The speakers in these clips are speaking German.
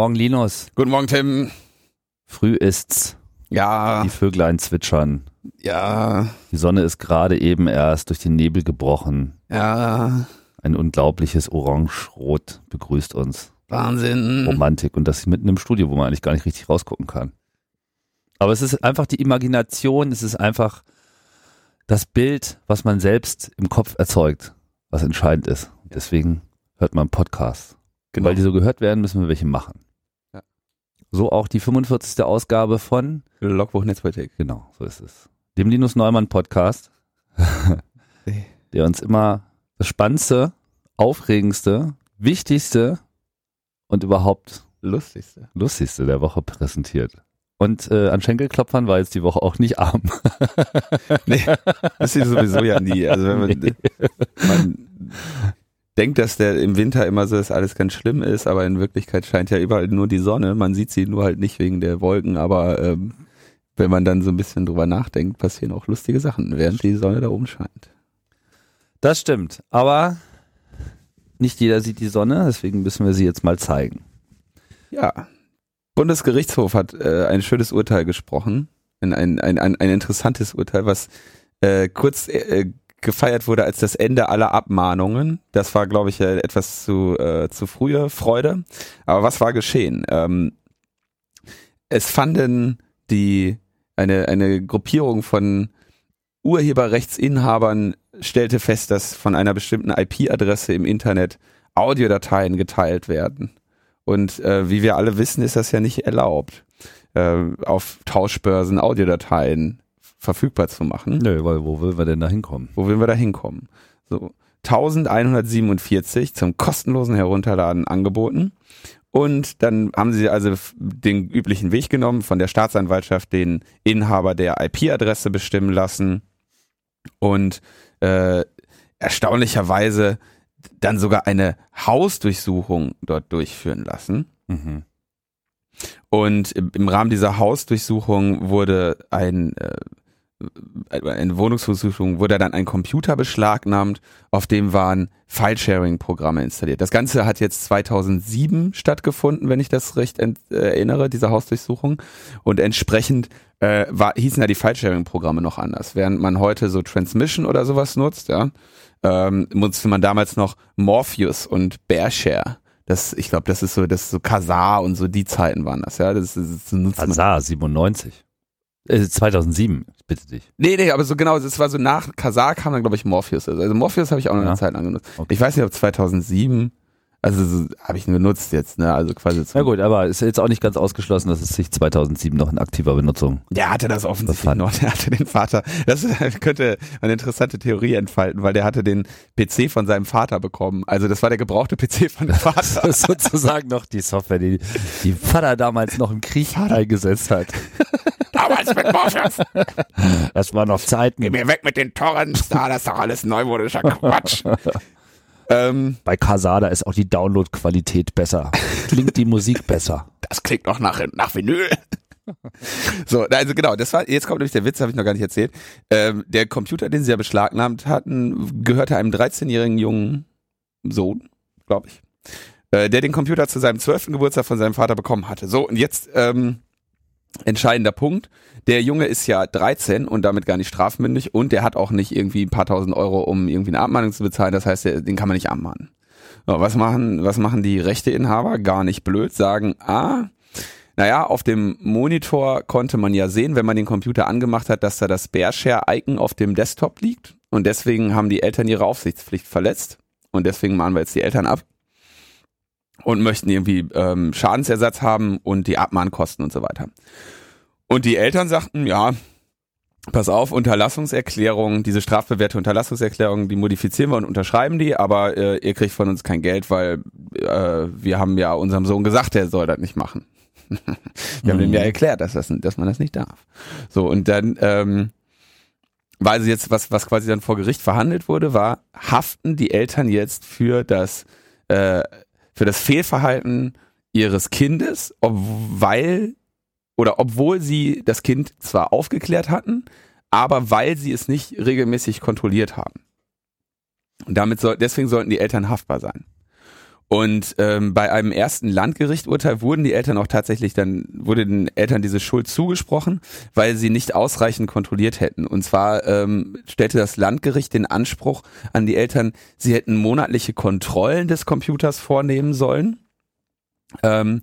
Guten Morgen, Linus. Guten Morgen, Tim. Früh ist's. Ja. Die Vöglein zwitschern. Ja. Die Sonne ist gerade eben erst durch den Nebel gebrochen. Ja. Ein unglaubliches Orange-Rot begrüßt uns. Wahnsinn. Romantik. Und das mitten im Studio, wo man eigentlich gar nicht richtig rausgucken kann. Aber es ist einfach die Imagination, es ist einfach das Bild, was man selbst im Kopf erzeugt, was entscheidend ist. Deswegen hört man Podcasts. Genau. Weil die so gehört werden, müssen wir welche machen. So auch die 45. Ausgabe von, Logbuch Netzpolitik. genau, so ist es, dem Linus Neumann Podcast, der uns immer das Spannendste, Aufregendste, Wichtigste und überhaupt Lustigste. Lustigste der Woche präsentiert. Und äh, an Schenkelklopfern war jetzt die Woche auch nicht arm. Nee, das ist sowieso ja nie. Also wenn man, man denkt, dass der im Winter immer so, dass alles ganz schlimm ist, aber in Wirklichkeit scheint ja überall nur die Sonne. Man sieht sie nur halt nicht wegen der Wolken, aber ähm, wenn man dann so ein bisschen drüber nachdenkt, passieren auch lustige Sachen, während die Sonne da oben scheint. Das stimmt. Aber nicht jeder sieht die Sonne, deswegen müssen wir sie jetzt mal zeigen. Ja. Bundesgerichtshof hat äh, ein schönes Urteil gesprochen. Ein, ein, ein, ein, ein interessantes Urteil, was äh, kurz äh, gefeiert wurde als das Ende aller Abmahnungen. Das war, glaube ich, etwas zu, äh, zu frühe Freude. Aber was war geschehen? Ähm, es fanden die eine, eine Gruppierung von Urheberrechtsinhabern stellte fest, dass von einer bestimmten IP-Adresse im Internet Audiodateien geteilt werden. Und äh, wie wir alle wissen, ist das ja nicht erlaubt, äh, auf Tauschbörsen Audiodateien verfügbar zu machen. Nö, weil wo will wir denn da hinkommen? Wo will wir da hinkommen? So 1147 zum kostenlosen Herunterladen angeboten. Und dann haben sie also den üblichen Weg genommen, von der Staatsanwaltschaft den Inhaber der IP-Adresse bestimmen lassen und äh, erstaunlicherweise dann sogar eine Hausdurchsuchung dort durchführen lassen. Mhm. Und im Rahmen dieser Hausdurchsuchung wurde ein äh, eine Wohnungsdurchsuchung wurde dann ein Computer beschlagnahmt, auf dem waren File-Sharing-Programme installiert. Das Ganze hat jetzt 2007 stattgefunden, wenn ich das recht äh, erinnere, diese Hausdurchsuchung. Und entsprechend äh, war, hießen ja die File-Sharing-Programme noch anders. Während man heute so Transmission oder sowas nutzt, ja, ähm, nutzte man damals noch Morpheus und Bearshare. Das, ich glaube, das ist so, das ist so Kazaa und so die Zeiten waren das, ja. Das, ist- das nutzt man. Azar 97. Äh, 2007, ich bitte dich. Nee, nee, aber so genau, es war so nach Kazaa kam dann, glaube ich, Morpheus. Also Morpheus habe ich auch noch Ja. eine Zeit lang genutzt. Okay. Ich weiß nicht, ob 2007, also so, habe ich ihn genutzt jetzt, ne? Also quasi Na gut, aber ist jetzt auch nicht ganz ausgeschlossen, dass es sich 2007 noch in aktiver Benutzung. Der hatte das offensichtlich Befand. noch. Der hatte den Vater. Das könnte eine interessante Theorie entfalten, weil der hatte den PC von seinem Vater bekommen. Also das war der gebrauchte PC von dem Vater. Das ist sozusagen noch die Software, die die Vater damals noch im Krieg eingesetzt hat. Damals mit Morpheus. Das waren noch Zeiten. Geh mir weg mit den Torrents. Da, das ist doch alles neumodischer Quatsch. ähm, Bei Casada ist auch die Download-Qualität besser. Klingt die Musik besser. das klingt noch nach, nach Vinyl. So, also genau, das war, jetzt kommt nämlich der Witz, habe ich noch gar nicht erzählt. Ähm, der Computer, den sie ja beschlagnahmt hatten, gehörte einem 13-jährigen jungen Sohn, glaube ich, äh, der den Computer zu seinem 12. Geburtstag von seinem Vater bekommen hatte. So, und jetzt ähm, entscheidender Punkt. Der Junge ist ja 13 und damit gar nicht strafmündig und der hat auch nicht irgendwie ein paar tausend Euro, um irgendwie eine Abmahnung zu bezahlen. Das heißt, den kann man nicht abmahnen. So, was machen, was machen die Rechteinhaber? Gar nicht blöd, sagen, ah, naja, auf dem Monitor konnte man ja sehen, wenn man den Computer angemacht hat, dass da das Bearshare-Icon auf dem Desktop liegt. Und deswegen haben die Eltern ihre Aufsichtspflicht verletzt. Und deswegen mahnen wir jetzt die Eltern ab. Und möchten irgendwie ähm, Schadensersatz haben und die Abmahnkosten und so weiter. Und die Eltern sagten, ja, pass auf, Unterlassungserklärung, diese strafbewährte Unterlassungserklärung, die modifizieren wir und unterschreiben die, aber äh, ihr kriegt von uns kein Geld, weil äh, wir haben ja unserem Sohn gesagt, er soll das nicht machen. wir haben Mhm. ihm ja erklärt, dass, das, dass man das nicht darf. So, und dann, ähm, weil sie jetzt, was, was quasi dann vor Gericht verhandelt wurde, war, haften die Eltern jetzt für das, äh, für das Fehlverhalten ihres Kindes, ob, weil oder obwohl sie das Kind zwar aufgeklärt hatten, aber weil sie es nicht regelmäßig kontrolliert haben. Und damit soll, deswegen sollten die Eltern haftbar sein. Und ähm, bei einem ersten Landgerichturteil wurden die Eltern auch tatsächlich dann, wurde den Eltern diese Schuld zugesprochen, weil sie nicht ausreichend kontrolliert hätten. Und zwar ähm, stellte das Landgericht den Anspruch an die Eltern, sie hätten monatliche Kontrollen des Computers vornehmen sollen, ähm,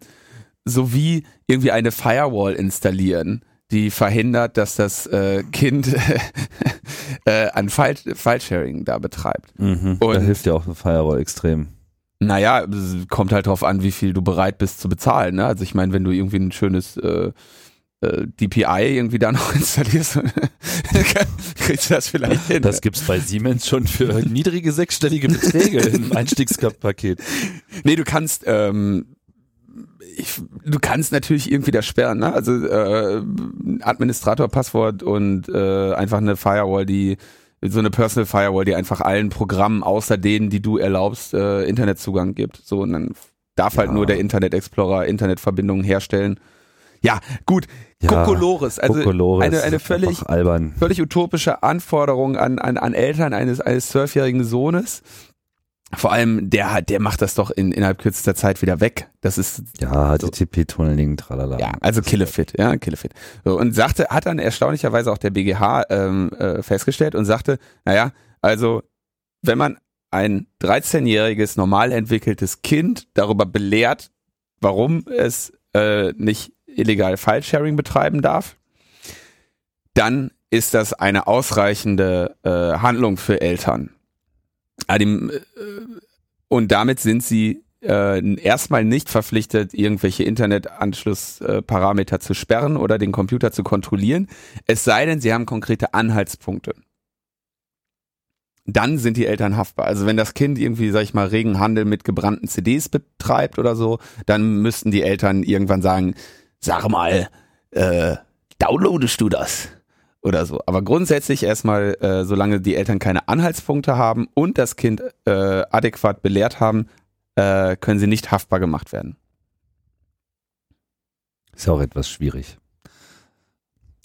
sowie irgendwie eine Firewall installieren, die verhindert, dass das äh, Kind äh, an File, File-Sharing da betreibt. Mhm. da Und- hilft ja auch eine Firewall extrem. Naja, es kommt halt drauf an, wie viel du bereit bist zu bezahlen. Ne? Also ich meine, wenn du irgendwie ein schönes äh, äh, DPI irgendwie da noch installierst, kriegst du das vielleicht hin. Das gibt's bei Siemens schon für niedrige sechsstellige Beträge im Einstiegspaket. nee, du kannst ähm, ich, du kannst natürlich irgendwie das sperren, ne? Also äh, Administrator-Passwort und äh, einfach eine Firewall, die so eine Personal Firewall, die einfach allen Programmen außer denen, die du erlaubst, äh, Internetzugang gibt. So und dann darf halt Ja. nur der Internet Explorer Internetverbindungen herstellen. Ja, gut. Ja, Kokolores, also Kokolores, eine eine völlig völlig utopische Anforderung an, an, an Eltern eines eines zwölfjährigen Sohnes. Vor allem, der hat, der macht das doch in, innerhalb kürzester Zeit wieder weg. Das ist Ja, HTTP-Tunneling, tralala. ja, also Killefit, ja, Killefit. So, und sagte, hat dann erstaunlicherweise auch der BGH ähm, äh, festgestellt und sagte, naja, also wenn man ein 13-jähriges normal entwickeltes Kind darüber belehrt, warum es äh, nicht illegal File-Sharing betreiben darf, dann ist das eine ausreichende äh, Handlung für Eltern. Äh, Und damit sind sie äh, erstmal nicht verpflichtet, irgendwelche Internetanschlussparameter zu sperren oder den Computer zu kontrollieren, es sei denn, sie haben konkrete Anhaltspunkte. Dann sind die Eltern haftbar. Also wenn das Kind irgendwie, sag ich mal, regen Handel mit gebrannten CDs betreibt oder so, dann müssten die Eltern irgendwann sagen, sag mal, äh, downloadest du das? Oder so. Aber grundsätzlich erstmal, äh, solange die Eltern keine Anhaltspunkte haben und das Kind äh, adäquat belehrt haben, äh, können sie nicht haftbar gemacht werden. Ist ja auch etwas schwierig.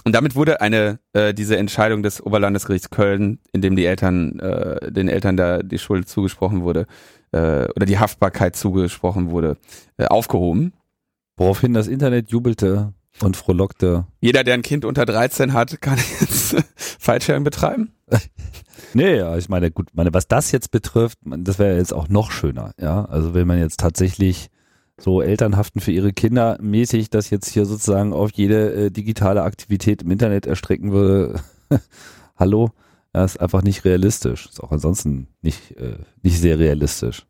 Und damit wurde eine äh, diese Entscheidung des Oberlandesgerichts Köln, in dem die Eltern äh, den Eltern da die Schuld zugesprochen wurde äh, oder die Haftbarkeit zugesprochen wurde, äh, aufgehoben. Woraufhin das Internet jubelte und frohlockte. Jeder, der ein Kind unter 13 hat, kann jetzt Fallschirm betreiben. Nee, ja, ich meine, gut, meine, was das jetzt betrifft, das wäre jetzt auch noch schöner, ja. Also wenn man jetzt tatsächlich so Elternhaften für ihre Kinder mäßig das jetzt hier sozusagen auf jede äh, digitale Aktivität im Internet erstrecken würde, hallo, das ist einfach nicht realistisch. Ist auch ansonsten nicht, äh, nicht sehr realistisch.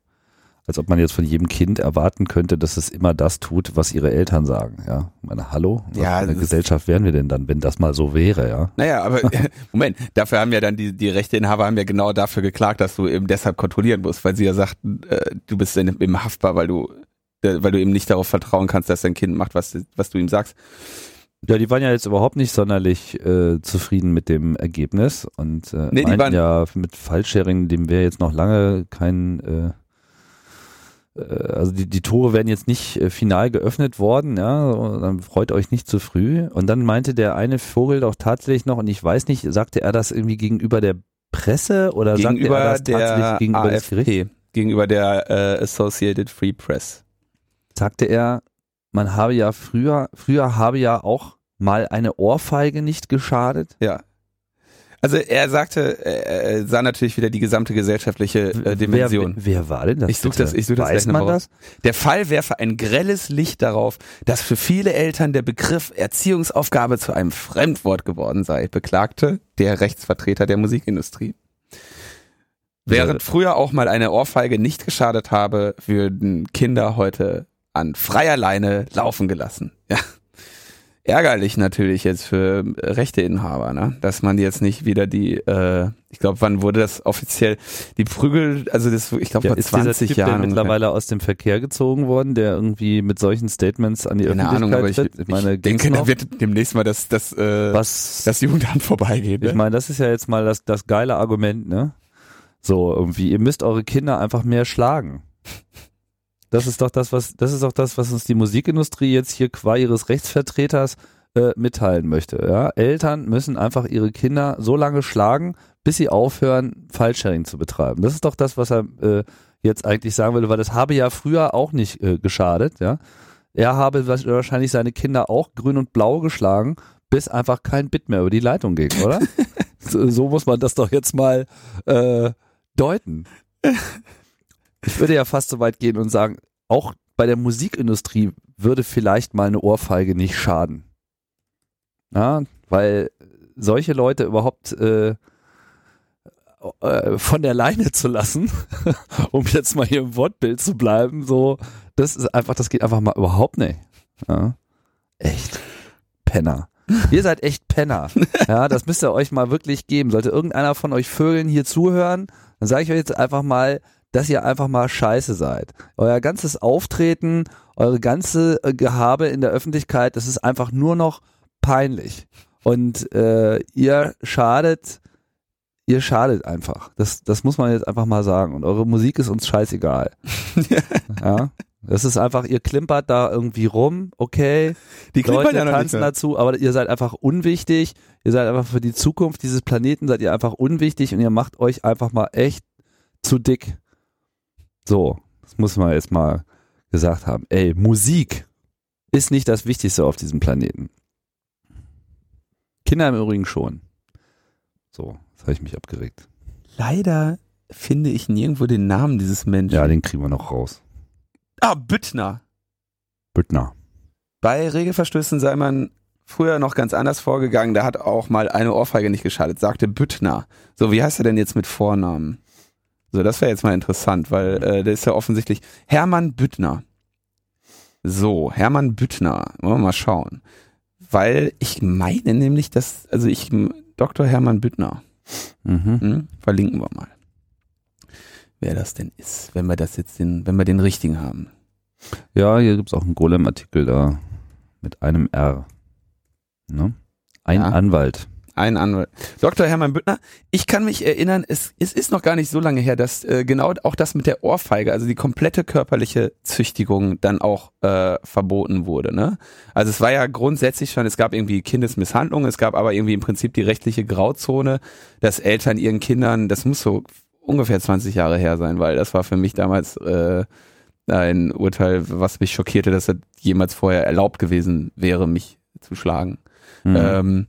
Als ob man jetzt von jedem Kind erwarten könnte, dass es immer das tut, was ihre Eltern sagen, ja. Ich meine, hallo? Was Ja, für eine das- Gesellschaft wären wir denn dann, wenn das mal so wäre, ja? Naja, aber Moment, dafür haben ja dann die, die Rechteinhaber haben ja genau dafür geklagt, dass du eben deshalb kontrollieren musst, weil sie ja sagten, äh, du bist in, eben haftbar, weil du äh, weil du eben nicht darauf vertrauen kannst, dass dein Kind macht, was, was du ihm sagst. Ja, die waren ja jetzt überhaupt nicht sonderlich äh, zufrieden mit dem Ergebnis und äh, Nee, meinten ja mit Fallsharing, dem wäre jetzt noch lange kein, äh, also die, die Tore werden jetzt nicht äh, final geöffnet worden, ja, dann freut euch nicht zu früh. Und dann meinte der eine Vogel doch tatsächlich noch, und ich weiß nicht, sagte er das irgendwie gegenüber der Presse oder sagte er Gegenüber das tatsächlich der gegenüber des Gerichts? AFP, gegenüber der äh, Associated Free Press. sagte er, man habe ja früher, früher habe ja auch mal eine Ohrfeige nicht geschadet. Ja. Also er sagte, er, er sah natürlich wieder die gesamte gesellschaftliche äh, Dimension. Wer, wer war denn das? Ich such bitte? das- ich such das Weiß man das? Der Fall werfe ein grelles Licht darauf, dass für viele Eltern der Begriff Erziehungsaufgabe zu einem Fremdwort geworden sei, beklagte der Rechtsvertreter der Musikindustrie. Während früher auch mal eine Ohrfeige nicht geschadet habe, würden Kinder heute an freier Leine laufen gelassen. Ja. Ärgerlich natürlich jetzt für Rechteinhaber, ne? dass man jetzt nicht wieder die, äh, ich glaube, wann wurde das offiziell, die Prügel, also das, ich glaube, Ja, vor ist dieser 20 typ Jahren. ungefähr. mittlerweile aus dem Verkehr gezogen worden, der irgendwie mit solchen Statements an die Keine Öffentlichkeit Ahnung, aber ich, tritt? Ich meine, ich denke, da wird demnächst mal das, das, äh, was, das Jugendamt vorbeigehen. ich Ne? meine, das ist ja jetzt mal das, das geile Argument, ne? So, irgendwie, ihr müsst eure Kinder einfach mehr schlagen. Das ist doch das, was, das ist doch das, was uns die Musikindustrie jetzt hier qua ihres Rechtsvertreters äh, mitteilen möchte. Ja? Eltern müssen einfach ihre Kinder so lange schlagen, bis sie aufhören, File-Sharing zu betreiben. Das ist doch das, was er äh, jetzt eigentlich sagen würde, weil das habe ja früher auch nicht äh, geschadet, ja. Er habe wahrscheinlich seine Kinder auch grün und blau geschlagen, bis einfach kein Bit mehr über die Leitung ging, oder? so, so, muss man das doch jetzt mal äh, deuten. Ich würde ja fast so weit gehen und sagen, auch bei der Musikindustrie würde vielleicht mal eine Ohrfeige nicht schaden. Ja, weil solche Leute überhaupt äh, äh, von der Leine zu lassen, um jetzt mal hier im Wortbild zu bleiben, so, das ist einfach, das geht einfach mal überhaupt nicht. Ja. Echt. Penner. Ihr seid echt Penner. Ja, das müsst ihr euch mal wirklich geben. Sollte irgendeiner von euch Vögeln hier zuhören, dann sage ich euch jetzt einfach mal, dass ihr einfach mal scheiße seid. Euer ganzes Auftreten, eure ganze äh, Gehabe in der Öffentlichkeit, das ist einfach nur noch peinlich. Und äh, ihr schadet, ihr schadet einfach. Das, das muss man jetzt einfach mal sagen. Und eure Musik ist uns scheißegal. ja. Das ist einfach, ihr klimpert da irgendwie rum, okay. Die Leute ja tanzen dazu, aber ihr seid einfach unwichtig. Ihr seid einfach für die Zukunft dieses Planeten seid ihr einfach unwichtig und ihr macht euch einfach mal echt zu dick. So, das muss man jetzt mal gesagt haben. Ey, Musik ist nicht das Wichtigste auf diesem Planeten. Kinder im Übrigen schon. So, jetzt habe ich mich abgeregt. Leider finde ich nirgendwo den Namen dieses Menschen. Ja, den kriegen wir noch raus. Ah, Büttner. Büttner. Bei Regelverstößen sei man früher noch ganz anders vorgegangen. Da hat auch mal eine Ohrfeige nicht geschadet, sagte Büttner. So, wie heißt er denn jetzt mit Vornamen? So, das wäre jetzt mal interessant, weil äh, der ist ja offensichtlich Hermann Büttner. So, Hermann Büttner. Wollen wir mal schauen. Weil ich meine nämlich, dass, also ich, Dr. Hermann Büttner. Mhm. Hm, verlinken wir mal. Wer das denn ist, wenn wir das jetzt den, wenn wir den richtigen haben. Ja, hier gibt's auch einen Golem-Artikel da mit einem R. Ne? Ein Ja. Anwalt. Ein Anwalt. Dr. Hermann Büttner, ich kann mich erinnern, es, es ist noch gar nicht so lange her, dass äh, genau auch das mit der Ohrfeige, also die komplette körperliche Züchtigung dann auch äh, verboten wurde. Ne? Also es war ja grundsätzlich schon, es gab irgendwie Kindesmisshandlung, es gab aber irgendwie im Prinzip die rechtliche Grauzone, dass Eltern ihren Kindern, das muss so ungefähr 20 Jahre her sein, weil das war für mich damals äh, ein Urteil, was mich schockierte, dass es jemals vorher erlaubt gewesen wäre, mich zu schlagen. Mhm. Ähm,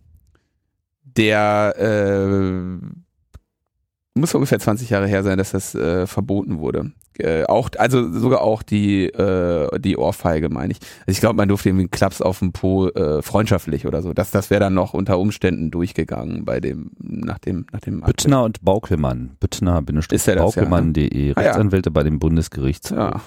der äh, muss ungefähr 20 Jahre her sein, dass das äh, verboten wurde. Äh, auch, also sogar auch die, äh, die Ohrfeige, meine ich. Also ich glaube, man durfte irgendwie einen Klaps auf dem Po äh, freundschaftlich oder so. Das, das wäre dann noch unter Umständen durchgegangen bei dem, nach dem, nach dem Büttner und Baukelmann. Ist er das, Büttner-Baukelmann.de. Ah, ja. Rechtsanwälte bei dem Bundesgerichtshof. Ja.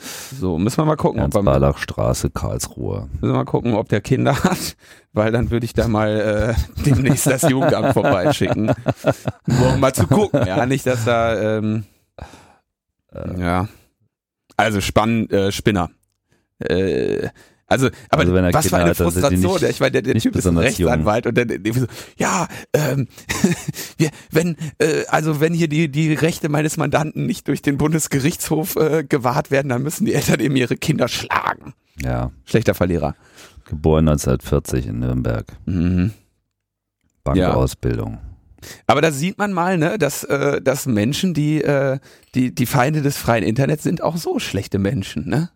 So, müssen wir mal gucken, ob Ernst müssen Barlach Straße, Karlsruhe. wir mal gucken, ob der Kinder hat, weil dann würde ich da mal äh, demnächst das Jugendamt vorbeischicken. Nur um mal zu gucken, ja, nicht, dass da ähm, ja. Also Spann, äh, Spinner. Äh, also, aber Also wenn er was Kinder für eine hat, Frustration. nicht- ich meine, der, der Typ ist ein besonders jung. Rechtsanwalt und dann so, ja, ähm, wir, wenn, äh, also wenn hier die, die Rechte meines Mandanten nicht durch den Bundesgerichtshof äh, gewahrt werden, dann müssen die Eltern eben ihre Kinder schlagen. Ja, Schlechter Verlierer. geboren 1940 in Nürnberg. Mhm. Bankausbildung. Aber da sieht man mal, ne, dass, äh, dass Menschen, die, äh, die, die Feinde des freien Internets sind, auch so schlechte Menschen, ne?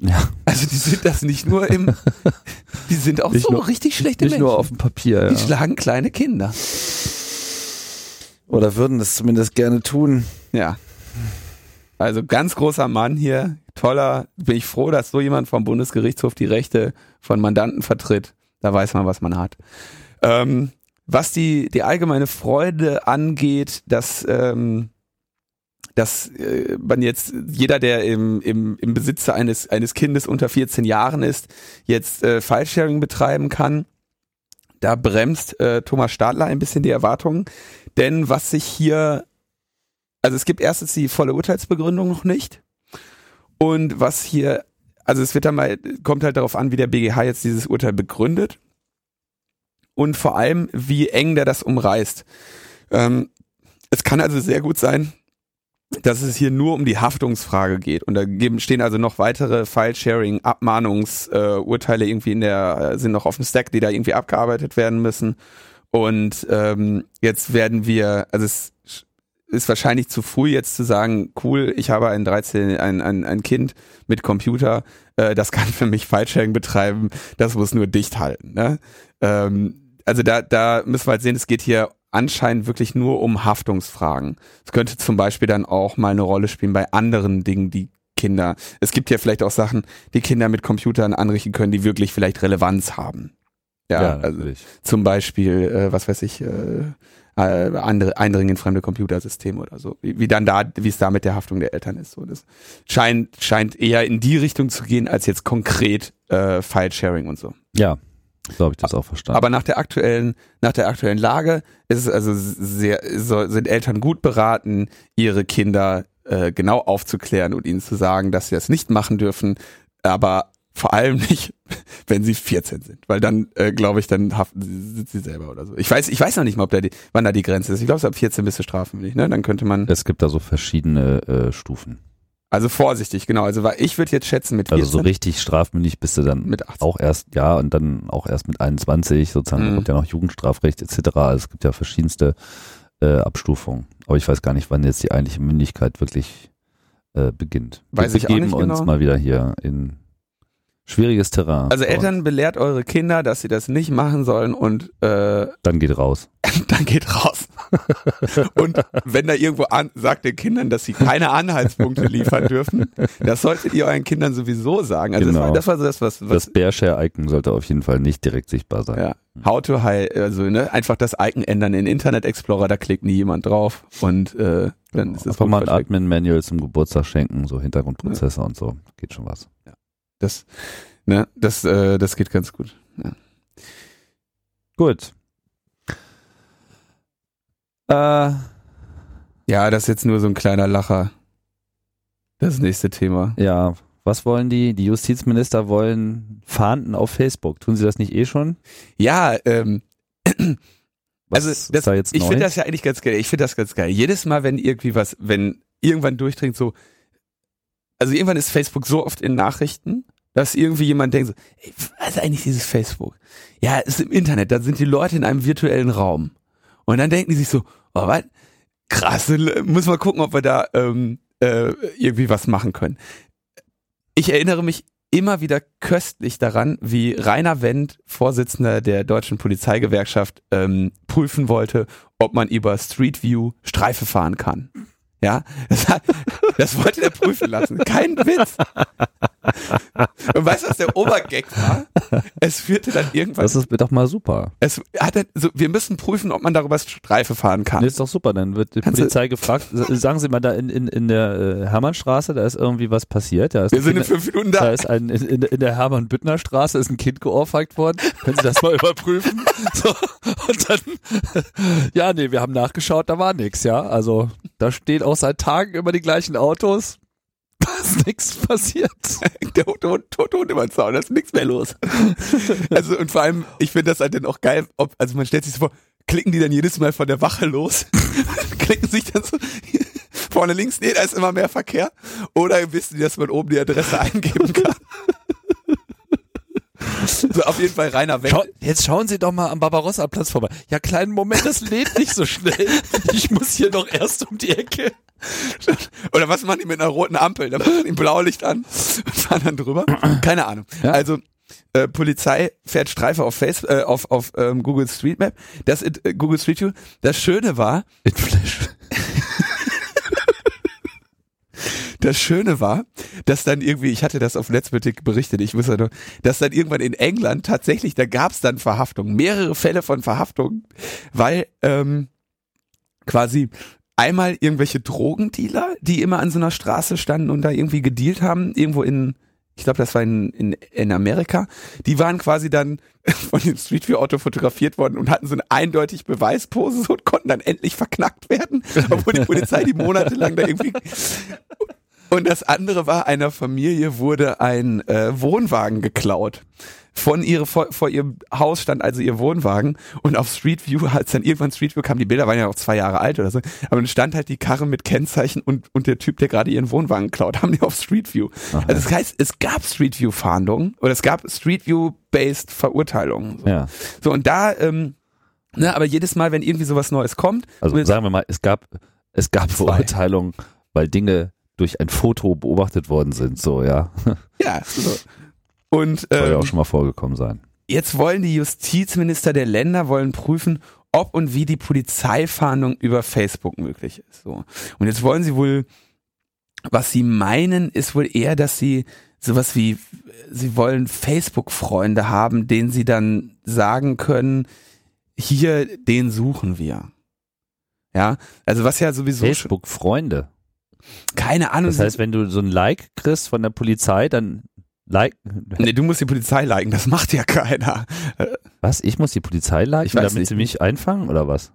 Ja, Also die sind das nicht nur im, die sind auch Nicht so nur- richtig schlechte nicht Menschen. nur auf dem Papier. Die Ja. schlagen kleine Kinder. Oder würden das zumindest gerne tun. Ja. Also ganz großer Mann hier, toller. Bin ich froh, dass so jemand vom Bundesgerichtshof die Rechte von Mandanten vertritt. Da weiß man, was man hat. Ähm, was die, die allgemeine Freude angeht, dass, ähm, dass äh, man jetzt, jeder, der im, im, im Besitze eines, eines Kindes unter 14 Jahren ist, jetzt äh, Filesharing betreiben kann. Da bremst äh, Thomas Stadler ein bisschen die Erwartungen. Denn was sich hier also es gibt erstens die volle Urteilsbegründung noch nicht. Und was hier, also es wird dann mal, kommt halt darauf an, wie der BGH jetzt dieses Urteil begründet. Und vor allem, wie eng der das umreißt. Ähm, es kann also sehr gut sein, dass es hier nur um die Haftungsfrage geht. Und da geben, stehen also noch weitere File-Sharing, Abmahnungsurteile äh, irgendwie in der, äh, sind noch auf dem Stack, die da irgendwie abgearbeitet werden müssen. Und ähm, jetzt werden wir, also es ist wahrscheinlich zu früh jetzt zu sagen, cool, ich habe ein 13, ein, ein, ein Kind mit Computer, äh, das kann für mich File-Sharing betreiben, das muss nur dicht halten. Ne? Ähm, also da, da müssen wir halt sehen, es geht hier anscheinend wirklich nur um Haftungsfragen. Es könnte zum Beispiel dann auch mal eine Rolle spielen bei anderen Dingen, die Kinder. Es gibt ja vielleicht auch Sachen, die Kinder mit Computern anrichten können, die wirklich vielleicht Relevanz haben. Ja, Ja, also zum Beispiel, äh, was weiß ich, äh, äh, andere Eindringen in fremde Computersysteme oder so. Wie, wie dann da, wie es da mit der Haftung der Eltern ist. So, das scheint scheint eher in die Richtung zu gehen als jetzt konkret äh, File-Sharing und so. Ja, so habe ich das auch verstanden. Aber nach der aktuellen, nach der aktuellen Lage ist es also sehr, so, sind Eltern gut beraten, ihre Kinder äh, genau aufzuklären und ihnen zu sagen, dass sie das nicht machen dürfen, aber vor allem nicht, wenn sie 14 sind, weil dann äh, glaube ich, dann haften sie, sind sie selber oder so. Ich weiß, ich weiß noch nicht mal, ob da die, wann da die Grenze ist. Ich glaube, es ab 14 bist du strafmündig, ne? Dann könnte man es gibt da so verschiedene äh, Stufen. Also vorsichtig, genau. Also weil ich würde jetzt schätzen mit 14 Also so richtig strafmündig bist du dann mit 18. auch erst, ja, und dann auch erst mit 21, sozusagen, Mhm. da kommt ja noch Jugendstrafrecht etc. Also es gibt ja verschiedenste äh, Abstufungen. Aber ich weiß gar nicht, wann jetzt die eigentliche Mündigkeit wirklich äh, beginnt. Weiß Wir ich auch begeben nicht uns genau. mal wieder hier in schwieriges Terrain. Also Eltern belehrt eure Kinder, dass sie das nicht machen sollen und äh, Dann geht raus. dann geht raus. Und wenn da irgendwo an, sagt den Kindern, dass sie keine Anhaltspunkte liefern dürfen, das solltet ihr euren Kindern sowieso sagen. Also Genau. das, war, das war so das, was, Das was Bearshare-Icon sollte auf jeden Fall nicht direkt sichtbar sein. ja, how to hide, also ne, einfach das Icon ändern in Internet Explorer, da klickt nie jemand drauf und äh, dann ist es Einfach mal ein. Admin-Manual zum Geburtstag schenken, so Hintergrundprozesse und so. Geht schon was. Das, ne, das, äh, das geht ganz gut. Gut. Äh, Ja, das ist jetzt nur so ein kleiner Lacher. Das nächste Thema. ja, was wollen die? Die Justizminister wollen Fahnden auf Facebook. Tun sie das nicht eh schon? Ja, ähm, Was also ist das, da jetzt ich finde das ja eigentlich ganz geil. Ich finde das ganz geil. Jedes Mal, wenn irgendwie was, wenn irgendwann durchdringt, so, also irgendwann ist Facebook so oft in Nachrichten, dass irgendwie jemand denkt so, ey, was ist eigentlich dieses Facebook? Ja, es ist im Internet, da sind die Leute in einem virtuellen Raum. Und dann denken die sich so, oh, was? Krass, muss mal gucken, ob wir da ähm, äh, irgendwie was machen können. Ich erinnere mich immer wieder köstlich daran, wie Rainer Wendt, Vorsitzender der deutschen Polizeigewerkschaft, ähm, prüfen wollte, ob man über Street View Streife fahren kann. Ja, das, hat, das wollte er prüfen lassen. Kein Witz. Und weißt du, was der Obergag war? Es führte dann irgendwann. das ist doch mal super. Es hat er, so, wir müssen prüfen, ob man darüber Streife fahren kann. Nee, ist doch super. Dann wird die Kannst Polizei gefragt. Sagen Sie mal, da in, in, in der äh, Hermannstraße, da ist irgendwie was passiert. Wir sind in Kinder- fünf Minuten Da da. ist ein, in, in in der Hermann-Büttner-Straße ist ein Kind geohrfeigt worden. Können Sie das mal überprüfen? So, und dann, ja, nee, wir haben nachgeschaut, da war nix, ja. Also, da stehen auch seit Tagen immer die gleichen Autos. Da ist nichts passiert. der Hund, Hund, Hund, Hund den Zaun, da ist nichts mehr los. Also und vor allem, ich finde das halt dann auch geil, ob, also man stellt sich so vor, klicken die dann jedes Mal von der Wache los, klicken sich dann so vorne links, nee, da ist immer mehr Verkehr, oder wissen die, dass man oben die Adresse eingeben kann. So, auf jeden Fall Rainer Wendt. Schau, jetzt schauen Sie doch mal am Barbarossa-Platz vorbei. Ja, kleinen Moment, das lädt nicht so schnell. Ich muss hier noch erst um die Ecke. Oder was machen die mit einer roten Ampel? Da machen die Blaulicht an und fahren dann drüber. Keine Ahnung. Ja. Also äh, Polizei fährt Streife auf Facebook, äh, auf, auf ähm, Google Street Map. Das äh, Google Street View. Das Schöne war, In Flash. Das Schöne war, dass dann irgendwie, ich hatte das auf Netzpolitik berichtet, ich wusste nur, dass dann irgendwann in England tatsächlich, da gab es dann Verhaftungen, mehrere Fälle von Verhaftungen, weil ähm, quasi einmal irgendwelche Drogendealer, die immer an so einer Straße standen und da irgendwie gedealt haben, irgendwo in, ich glaube, das war in, in, in Amerika, die waren quasi dann von dem Street View Auto fotografiert worden und hatten so eine eindeutig Beweispose und konnten dann endlich verknackt werden, obwohl die Polizei die monatelang da irgendwie und das andere war, einer Familie wurde ein äh, Wohnwagen geklaut. Von ihre, vor, vor ihrem Haus stand also ihr Wohnwagen und auf Street View, als dann irgendwann Street View kam, die Bilder waren ja auch zwei Jahre alt oder so, aber dann stand halt die Karre mit Kennzeichen und, und der Typ, der gerade ihren Wohnwagen klaut, haben die auf Street View. Aha. Also das heißt, es gab Street View Fahndungen oder es gab Street View based Verurteilungen. So, Ja. so und da, ähm, ne, aber jedes Mal, wenn irgendwie sowas Neues kommt, Also sagen wir mal, es gab Es gab. Verurteilungen, weil Dinge durch ein Foto beobachtet worden sind, so, ja. Ja. So. Und Soll ja ähm, auch schon mal vorgekommen sein. jetzt wollen die Justizminister der Länder wollen prüfen, ob und wie die Polizeifahndung über Facebook möglich ist. So. Und jetzt wollen sie wohl, was sie meinen, ist wohl eher, dass sie sowas wie, sie wollen Facebook-Freunde haben, denen sie dann sagen können, hier, den suchen wir. Ja, also was ja sowieso Facebook-Freunde. Keine Ahnung, Das heißt, wenn du so ein Like kriegst von der Polizei, dann like. nee, du musst die Polizei liken, das macht ja keiner. Was? Ich muss die Polizei liken, damit nicht. sie mich einfangen oder was?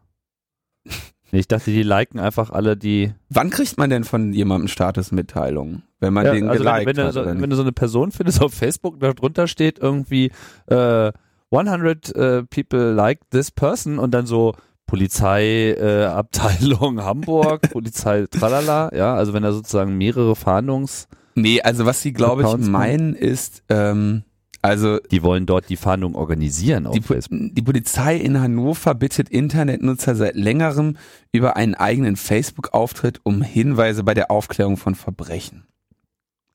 Nee, ich dachte, die liken einfach alle die. Wann kriegt man denn von jemandem Statusmitteilungen? Wenn man Ja, den also wenn, geliked wenn, du hat, so, wenn du so eine Person findest auf Facebook, da drunter steht irgendwie äh, 100 äh, people like this person und dann so Polizeiabteilung äh, Hamburg, Polizei tralala, ja, also wenn da sozusagen mehrere Fahndungs, Nee, also was sie, glaube ich, meinen ist, ähm, also die wollen dort die Fahndung organisieren auf die, Facebook. die Polizei in Hannover bittet Internetnutzer seit längerem über einen eigenen Facebook-Auftritt um Hinweise bei der Aufklärung von Verbrechen.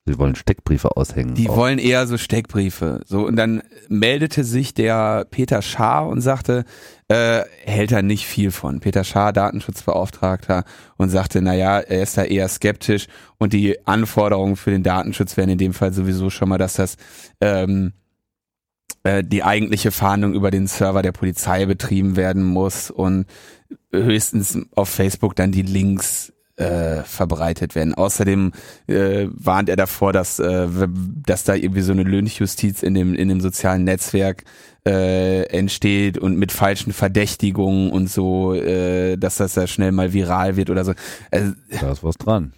Sie wollen Steckbriefe aushängen. Die auf- wollen eher so Steckbriefe. So, und dann meldete sich der Peter Schaar und sagte, äh, hält er nicht viel von. Peter Schaar, Datenschutzbeauftragter, und sagte, naja, er ist da eher skeptisch und die Anforderungen für den Datenschutz wären in dem Fall sowieso schon mal, dass das ähm, äh, die eigentliche Fahndung über den Server der Polizei betrieben werden muss und höchstens auf Facebook dann die Links äh, verbreitet werden. Außerdem äh, warnt er davor, dass, äh, dass da irgendwie so eine Lynchjustiz in dem, in dem sozialen Netzwerk äh, entsteht und mit falschen Verdächtigungen und so, äh, dass das da schnell mal viral wird oder so. Also, Da ist was dran.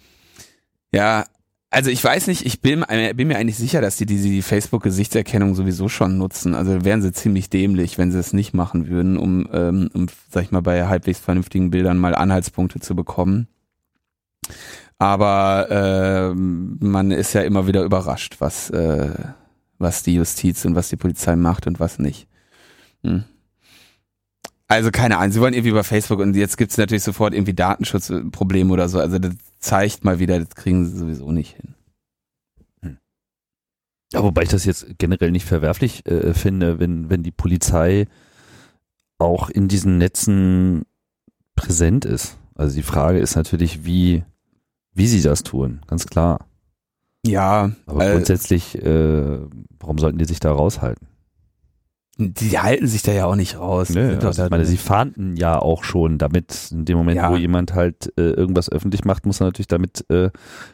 ja, also ich weiß nicht, ich bin, äh, bin mir eigentlich sicher, dass die diese die Facebook-Gesichtserkennung sowieso schon nutzen. Also wären sie ziemlich dämlich, wenn sie es nicht machen würden, um, ähm, um, sag ich mal, bei halbwegs vernünftigen Bildern mal Anhaltspunkte zu bekommen. Aber ähm, man ist ja immer wieder überrascht, was, äh, was die Justiz und was die Polizei macht und was nicht. Hm. Also keine Ahnung, sie wollen irgendwie über Facebook und jetzt gibt's natürlich sofort irgendwie Datenschutzprobleme oder so. Also das zeigt mal wieder, das kriegen sie sowieso nicht hin. Ja, wobei ich das jetzt generell nicht verwerflich äh, finde, wenn, wenn die Polizei auch in diesen Netzen präsent ist. Also die Frage ist natürlich, wie, wie sie das tun, ganz klar. Ja, Aber äh, grundsätzlich, äh, warum sollten die sich da raushalten? die halten sich da ja auch nicht raus. Nö, also ich meine, sie fahnden ja auch schon damit, in dem Moment, Ja. wo jemand halt äh, irgendwas öffentlich macht, muss er natürlich damit äh,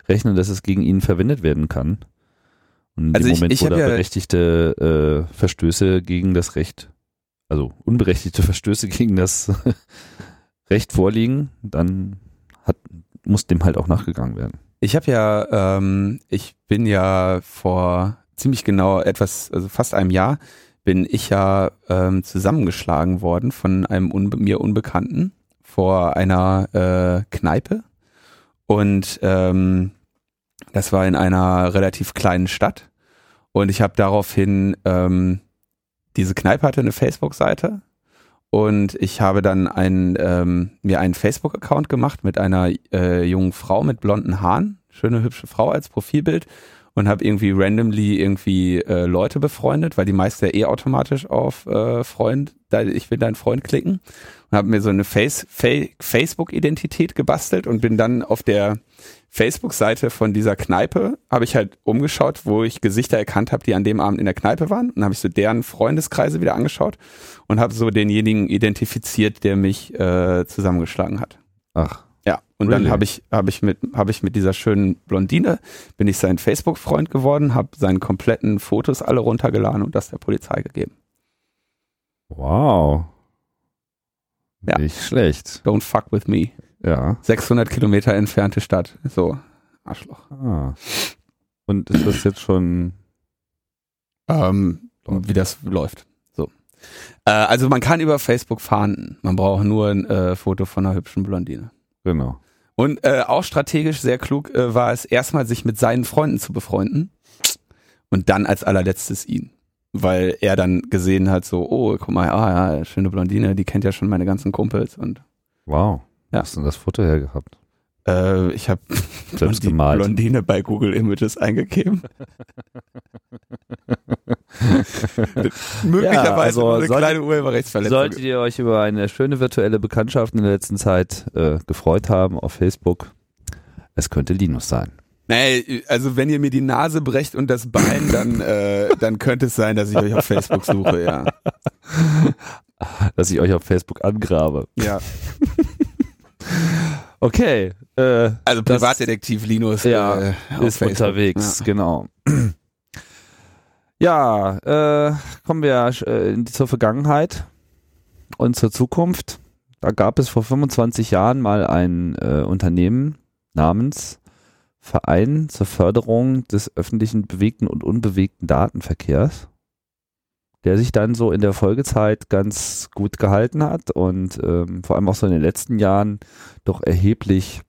rechnen, dass es gegen ihn verwendet werden kann. Und in Also dem ich- Moment, ich wo da ja- berechtigte äh, Verstöße gegen das Recht, also unberechtigte Verstöße gegen das Recht vorliegen, dann hat, muss dem halt auch nachgegangen werden. Ich habe ja, ähm, ich bin ja vor ziemlich genau etwas, also fast einem Jahr, bin ich ja ähm, zusammengeschlagen worden von einem unbe mir Unbekannten vor einer äh, Kneipe. Und ähm, das war in einer relativ kleinen Stadt. Und ich habe daraufhin, ähm, diese Kneipe hatte eine Facebook-Seite und ich habe dann ein, ähm, mir einen Facebook-Account gemacht mit einer äh, jungen Frau mit blonden Haaren, schöne hübsche Frau als Profilbild und habe irgendwie randomly irgendwie äh, Leute befreundet, weil die meisten ja eh automatisch auf äh, Freund, da, ich will dein Freund klicken. Und habe mir so eine Face, Fa Facebook-Identität gebastelt und bin dann auf der Facebook-Seite von dieser Kneipe, habe ich halt umgeschaut, wo ich Gesichter erkannt habe, die an dem Abend in der Kneipe waren. Und habe ich so deren Freundeskreise wieder angeschaut und habe so denjenigen identifiziert, der mich äh, zusammengeschlagen hat. Ach, Ja, und Really? dann habe ich habe ich mit habe ich mit dieser schönen Blondine bin ich sein Facebook Freund geworden, habe seinen kompletten Fotos alle runtergeladen und das der Polizei gegeben. wow. Ja. Nicht schlecht. Don't fuck with me. Ja. 600 Kilometer entfernte Stadt. So Arschloch. Ah. Und ist das jetzt schon Ähm, wie das läuft. So. Äh, also man kann über Facebook fahnden. Man braucht nur ein äh, Foto von einer hübschen Blondine. Genau? Und äh, auch strategisch sehr klug äh, war es erstmal, sich mit seinen Freunden zu befreunden und dann als allerletztes ihn. Weil er dann gesehen hat, so, oh, guck mal, ah ja, schöne Blondine, die kennt ja schon meine ganzen Kumpels und Wow. Ja. Hast du das Foto hergehabt? Äh, ich habe gemalt. Blondine bei Google Images eingegeben. Möglicherweise also nur eine sollte- kleine Urheberrechtsverletzung. Solltet ihr euch über eine schöne virtuelle Bekanntschaft in der letzten Zeit äh, gefreut haben auf Facebook, es könnte Linus sein. Nee, also wenn ihr mir die Nase brecht und das Bein, dann, äh, dann könnte es sein, dass ich euch auf Facebook suche, ja. Dass ich euch auf Facebook angrabe. Ja. Okay, äh, Also Privatdetektiv Linus Ja, äh, ist Facebook. unterwegs, genau. Ja, äh, kommen wir äh, zur Vergangenheit und zur Zukunft. Da gab es vor 25 Jahren mal ein äh, Unternehmen namens Verein zur Förderung des öffentlichen bewegten und unbewegten Datenverkehrs, der sich dann so in der Folgezeit ganz gut gehalten hat und ähm, vor allem auch so in den letzten Jahren doch erheblich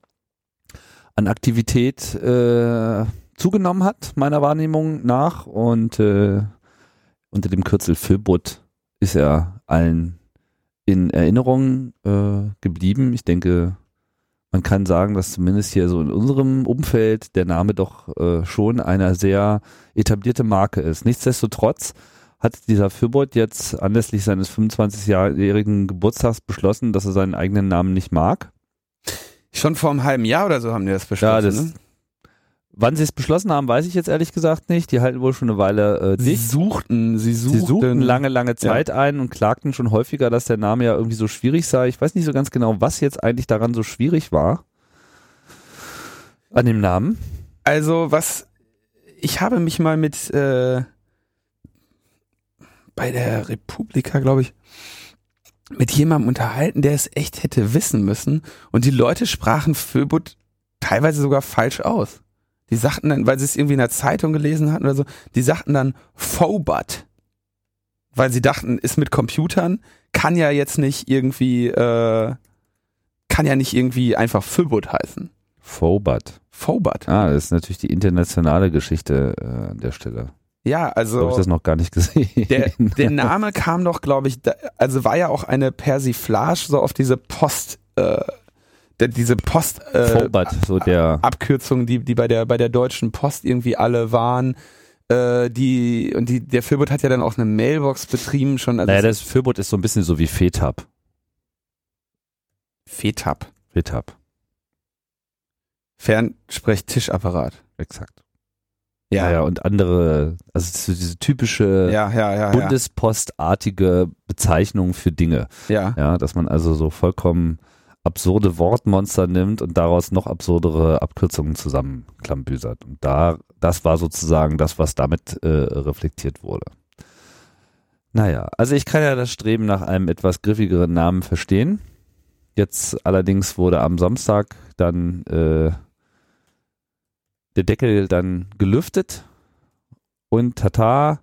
an Aktivität äh, zugenommen hat, meiner Wahrnehmung nach. Und äh, unter dem Kürzel Föbut ist er allen in Erinnerung äh, geblieben. Ich denke, man kann sagen, dass zumindest hier so in unserem Umfeld der Name doch äh, schon eine sehr etablierte Marke ist. Nichtsdestotrotz hat dieser Föbot jetzt anlässlich seines 25-jährigen Geburtstags beschlossen, dass er seinen eigenen Namen nicht mag. Schon vor einem halben Jahr oder so haben die das beschlossen, Ja, das, ne? Wann sie es beschlossen haben, weiß ich jetzt ehrlich gesagt nicht. Die halten wohl schon eine Weile äh, Sie dicht. suchten, sie suchten, Sie suchten lange, lange Zeit ein und klagten schon häufiger, dass der Name ja irgendwie so schwierig sei. Ich weiß nicht so ganz genau, was jetzt eigentlich daran so schwierig war. An dem Namen. Also was, ich habe mich mal mit äh, bei der Republika, glaube ich, mit jemandem unterhalten, der es echt hätte wissen müssen. Und die Leute sprachen Föbut teilweise sogar falsch aus. Die sagten dann, weil sie es irgendwie in der Zeitung gelesen hatten oder so, die sagten dann Phobot. Weil sie dachten, ist mit Computern, kann ja jetzt nicht irgendwie, äh, kann ja nicht irgendwie einfach Föbut heißen. Phobot. Phobot. Ah, das ist natürlich die internationale Geschichte äh, an der Stelle. Ja, So habe also ich das noch gar nicht gesehen. der, der Name kam doch, glaube ich, da, also war ja auch eine Persiflage so auf diese Post, äh, diese Post äh, Phobot, so der Abkürzungen, die, die bei der bei der Deutschen Post irgendwie alle waren. Äh, die und die der Philbot hat ja dann auch eine Mailbox betrieben schon. Also naja, das Föbot ist so ein bisschen so wie FETAB. FETAB, FETAB, Fernsprechtischapparat. exakt. Ja, ja, und andere, also so diese typische ja, ja, ja, ja, Bundespostartige Bezeichnung für Dinge. ja. Ja, dass man also so vollkommen absurde Wortmonster nimmt und daraus noch absurdere Abkürzungen zusammenklambüsert. Und da, das war sozusagen das, was damit äh, reflektiert wurde. Naja, also ich kann ja das Streben nach einem etwas griffigeren Namen verstehen. Jetzt allerdings wurde am Samstag dann äh, der Deckel dann gelüftet und tata,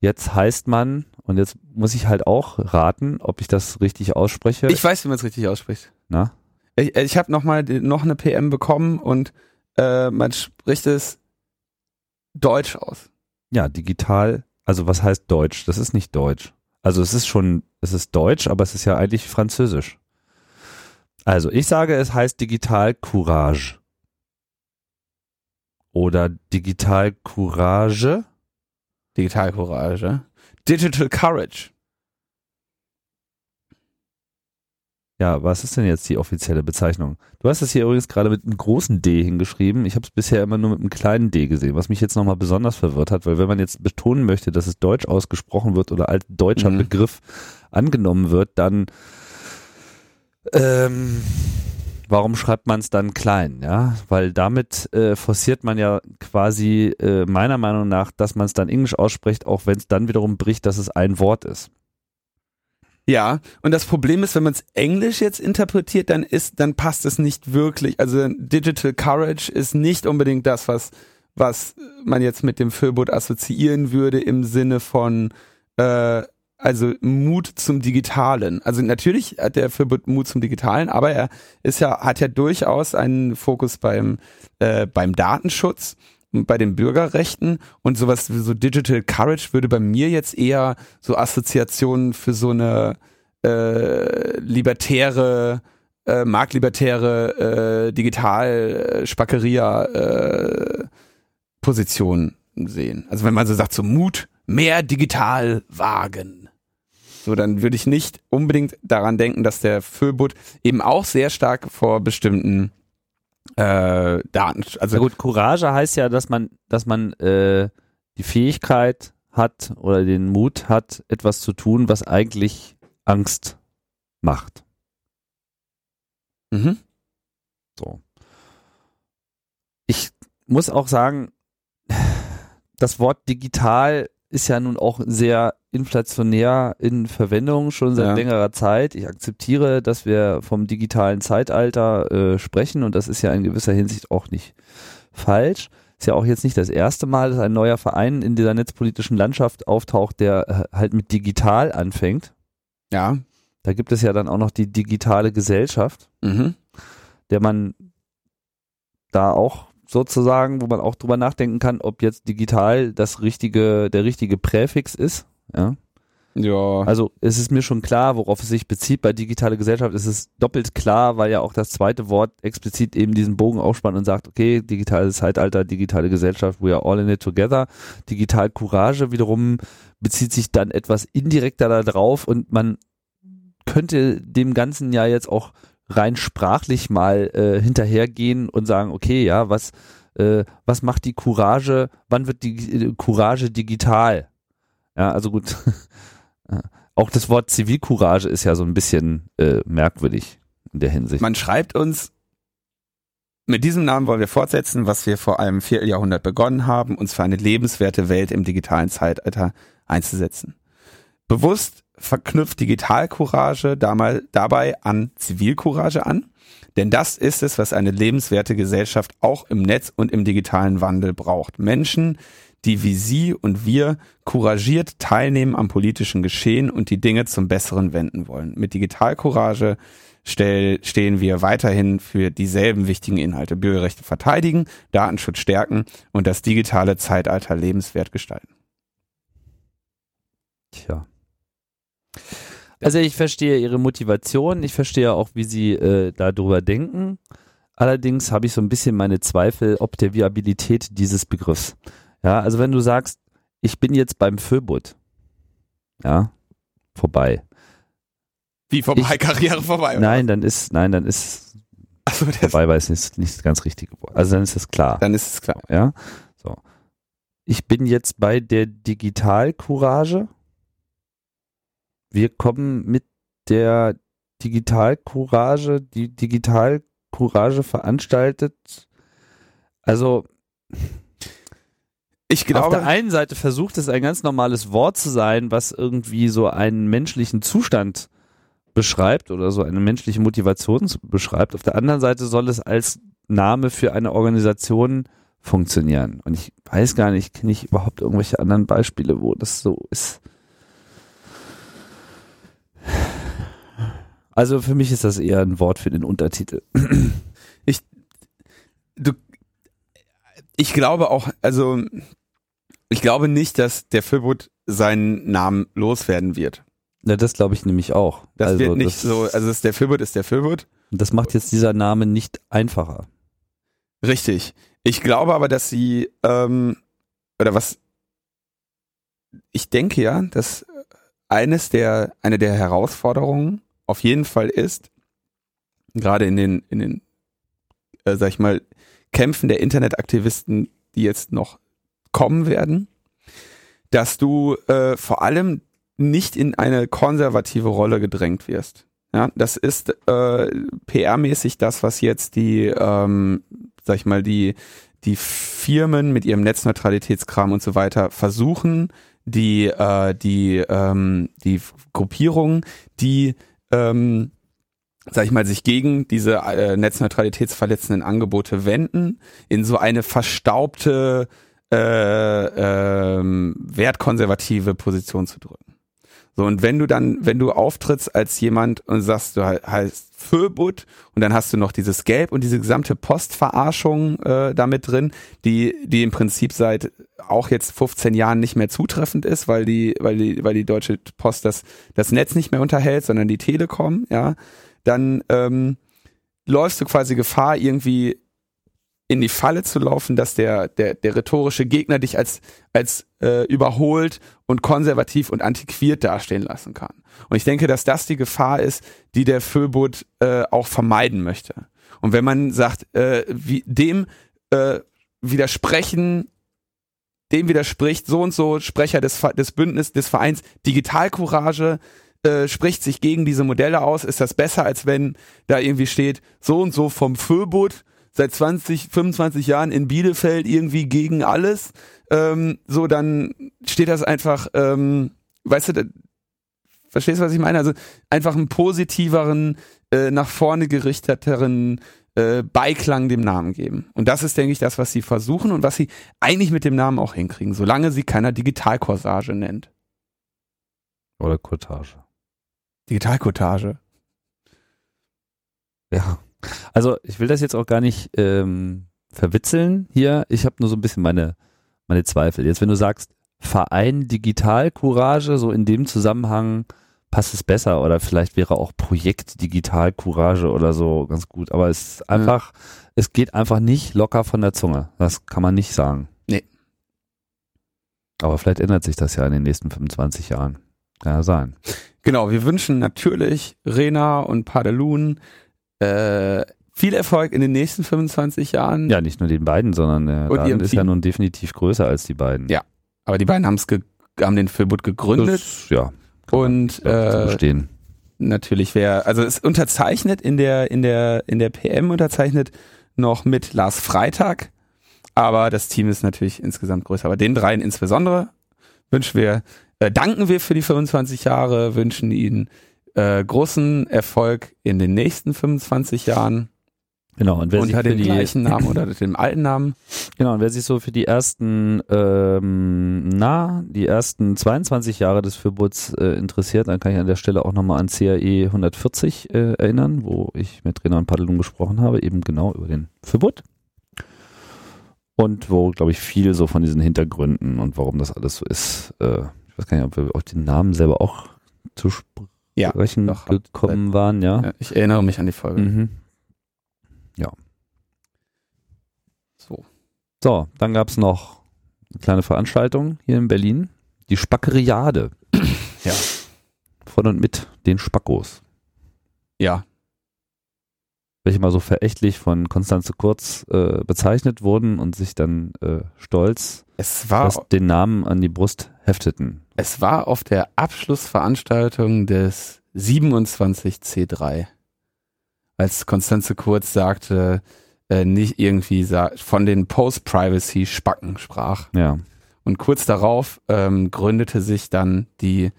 jetzt heißt man, und jetzt muss ich halt auch raten, ob ich das richtig ausspreche. Ich weiß, wie man es richtig ausspricht. Na? Ich, ich habe noch mal noch eine PM bekommen und äh, man spricht es deutsch aus. Ja, digital, also was heißt Deutsch? Das ist nicht Deutsch. Also es ist schon, es ist Deutsch, aber es ist ja eigentlich Französisch. Also ich sage, es heißt Digital Courage. Oder Digital Courage. Digital Courage. Digital Courage. Ja, was ist denn jetzt die offizielle Bezeichnung? Du hast es hier übrigens gerade mit einem großen D hingeschrieben. Ich habe es bisher immer nur mit einem kleinen D gesehen, was mich jetzt nochmal besonders verwirrt hat, weil wenn man jetzt betonen möchte, dass es deutsch ausgesprochen wird oder als deutscher Mhm. Begriff angenommen wird, dann ähm, warum schreibt man es dann klein? Ja, weil damit äh, forciert man ja quasi äh, meiner Meinung nach, dass man es dann Englisch ausspricht, auch wenn es dann wiederum bricht, dass es ein Wort ist. Ja, und das Problem ist, wenn man es Englisch jetzt interpretiert, dann ist, dann passt es nicht wirklich. Also Digital Courage ist nicht unbedingt das, was, was man jetzt mit dem Föbot assoziieren würde im Sinne von äh, also Mut zum Digitalen. Also natürlich hat der Föbot Mut zum Digitalen, aber er ist ja, hat ja durchaus einen Fokus beim, äh, beim Datenschutz bei den Bürgerrechten und sowas wie so Digital Courage würde bei mir jetzt eher so Assoziationen für so eine äh, libertäre äh, marktlibertäre äh, digital spackeria äh, sehen. Also wenn man so sagt, so Mut, mehr digital wagen. So, dann würde ich nicht unbedingt daran denken, dass der Füllbutt eben auch sehr stark vor bestimmten äh, Daten. Also Na gut, Courage heißt ja, dass man, dass man äh, die Fähigkeit hat oder den Mut hat, etwas zu tun, was eigentlich Angst macht. Mhm. So. Ich muss auch sagen, das Wort digital ist ja nun auch sehr inflationär in Verwendung schon seit ja. längerer Zeit. Ich akzeptiere, dass wir vom digitalen Zeitalter äh, sprechen und das ist ja in gewisser Hinsicht auch nicht falsch. Ist ja auch jetzt nicht das erste Mal, dass ein neuer Verein in dieser netzpolitischen Landschaft auftaucht, der äh, halt mit digital anfängt. Ja. Da gibt es ja dann auch noch die digitale Gesellschaft, mhm. der man da auch sozusagen, wo man auch drüber nachdenken kann, ob jetzt digital das richtige, der richtige Präfix ist. Ja. Ja. Also es ist mir schon klar, worauf es sich bezieht. Bei digitale Gesellschaft ist es doppelt klar, weil ja auch das zweite Wort explizit eben diesen Bogen aufspannt und sagt, okay, digitales Zeitalter, digitale Gesellschaft, we are all in it together. Digital Courage wiederum bezieht sich dann etwas indirekter da drauf und man könnte dem Ganzen ja jetzt auch rein sprachlich mal äh, hinterhergehen und sagen, okay, ja, was, äh, was macht die Courage, wann wird die äh, Courage digital? Ja, also gut. Auch das Wort Zivilcourage ist ja so ein bisschen äh, merkwürdig in der Hinsicht. Man schreibt uns, mit diesem Namen wollen wir fortsetzen, was wir vor einem Vierteljahrhundert begonnen haben, uns für eine lebenswerte Welt im digitalen Zeitalter einzusetzen. Bewusst verknüpft Digitalcourage dabei an Zivilcourage an, denn das ist es, was eine lebenswerte Gesellschaft auch im Netz und im digitalen Wandel braucht. Menschen, die wie Sie und wir couragiert teilnehmen am politischen Geschehen und die Dinge zum Besseren wenden wollen. Mit Digitalcourage stehen wir weiterhin für dieselben wichtigen Inhalte. Bürgerrechte verteidigen, Datenschutz stärken und das digitale Zeitalter lebenswert gestalten. Tja. Also ich verstehe Ihre Motivation, ich verstehe auch, wie Sie äh, darüber denken. Allerdings habe ich so ein bisschen meine Zweifel ob der Viabilität dieses Begriffs. Ja, also wenn du sagst, ich bin jetzt beim Föbut, ja, vorbei. Wie vorbei, ich, Karriere vorbei? Oder? Nein, dann ist, nein, dann ist so, vorbei, weil es nicht, nicht das ganz richtige Wort. Also dann ist es klar. Dann ist es klar. Ja, so. Ich bin jetzt bei der Digitalcourage. Wir kommen mit der Digitalcourage, die Digitalcourage veranstaltet. Also ich glaube, auf der einen Seite versucht es ein ganz normales Wort zu sein, was irgendwie so einen menschlichen Zustand beschreibt oder so eine menschliche Motivation beschreibt. Auf der anderen Seite soll es als Name für eine Organisation funktionieren. Und ich weiß gar nicht, kenne ich überhaupt irgendwelche anderen Beispiele, wo das so ist. Also für mich ist das eher ein Wort für den Untertitel. Ich, du, ich glaube auch, also ich glaube nicht, dass der Philwood seinen Namen loswerden wird. Ja, das glaube ich nämlich auch. Das also, wird nicht das, so, also ist der Philwood ist der Philwood. Das macht jetzt dieser Name nicht einfacher. Richtig. Ich glaube aber, dass sie, ähm, oder was, ich denke ja, dass eines der, eine der Herausforderungen auf jeden Fall ist, gerade in den, in den, äh, sag ich mal, Kämpfen der Internetaktivisten, die jetzt noch kommen werden, dass du äh, vor allem nicht in eine konservative Rolle gedrängt wirst. Ja, das ist äh, PR-mäßig das, was jetzt die, ähm, sag ich mal, die die Firmen mit ihrem Netzneutralitätskram und so weiter versuchen, die äh, die ähm, die Gruppierungen, die ähm, sag ich mal, sich gegen diese äh, netzneutralitätsverletzenden Angebote wenden, in so eine verstaubte äh, ähm, wertkonservative Position zu drücken. So, und wenn du dann, wenn du auftrittst als jemand und sagst, du heißt Föbut und dann hast du noch dieses Gelb und diese gesamte Postverarschung äh, damit drin, die, die im Prinzip seit auch jetzt 15 Jahren nicht mehr zutreffend ist, weil die, weil die, weil die Deutsche Post das, das Netz nicht mehr unterhält, sondern die Telekom, ja, dann, ähm, läufst du quasi Gefahr, irgendwie in die Falle zu laufen, dass der, der, der rhetorische Gegner dich als, als äh, überholt und konservativ und antiquiert dastehen lassen kann. Und ich denke, dass das die Gefahr ist, die der Föbot äh, auch vermeiden möchte. Und wenn man sagt, äh, wie, dem äh, widersprechen, dem widerspricht so und so Sprecher des, des Bündnisses, des Vereins Digitalcourage, äh, spricht sich gegen diese Modelle aus, ist das besser, als wenn da irgendwie steht, so und so vom Föbot seit 20, 25 Jahren in Bielefeld irgendwie gegen alles, ähm, so dann steht das einfach, ähm, weißt du, verstehst du, was ich meine? Also einfach einen positiveren, äh, nach vorne gerichteteren äh, Beiklang dem Namen geben. Und das ist, denke ich, das, was sie versuchen und was sie eigentlich mit dem Namen auch hinkriegen, solange sie keiner Digitalcorsage nennt. Oder Cottage. Digitalcottage. Ja. Also ich will das jetzt auch gar nicht ähm, verwitzeln hier. Ich habe nur so ein bisschen meine, meine Zweifel. Jetzt, wenn du sagst, Verein Digital Courage, so in dem Zusammenhang passt es besser oder vielleicht wäre auch Projekt Digital Courage oder so ganz gut. Aber es ist einfach, ja. es geht einfach nicht locker von der Zunge. Das kann man nicht sagen. Nee. Aber vielleicht ändert sich das ja in den nächsten 25 Jahren. Kann ja sein. Genau, wir wünschen natürlich Rena und Padelun äh, viel Erfolg in den nächsten 25 Jahren. Ja, nicht nur den beiden, sondern der Und ihrem Laden ist Team. ja nun definitiv größer als die beiden. Ja. Aber die beiden haben's haben den Filbut gegründet Das, ja, und äh, verstehen. natürlich wer, also es unterzeichnet in der in der in der PM unterzeichnet noch mit Lars Freitag, aber das Team ist natürlich insgesamt größer. Aber den dreien insbesondere wünschen wir, äh, danken wir für die 25 Jahre, wünschen ihnen äh, großen Erfolg in den nächsten 25 Jahren Genau, und wer unter dem die, gleichen Namen oder dem alten Namen. genau, und wer sich so für die ersten, ähm, na, die ersten 22 Jahre des Verbots äh, interessiert, dann kann ich an der Stelle auch nochmal an CAE 140 äh, erinnern, wo ich mit Renan Padelung gesprochen habe, eben genau über den Verbot. Und wo, glaube ich, viel so von diesen Hintergründen und warum das alles so ist, äh, ich weiß gar nicht, ob wir auf den Namen selber auch zu sprechen doch, gekommen waren, ja. Ja, ich erinnere mich an die Folge. Mhm. So. So, dann gab's noch eine kleine Veranstaltung hier in Berlin. Die Spackeriade. Ja. Von und mit den Spackos. Ja, Welche mal so verächtlich von Konstanze Kurz äh, bezeichnet wurden und sich dann äh, stolz es war den Namen an die Brust hefteten. Es war auf der Abschlussveranstaltung des 27C3, als Konstanze Kurz sagte, äh, nicht irgendwie sa von den Post-Privacy-Spacken sprach. Ja. Und kurz darauf ähm, gründete sich dann die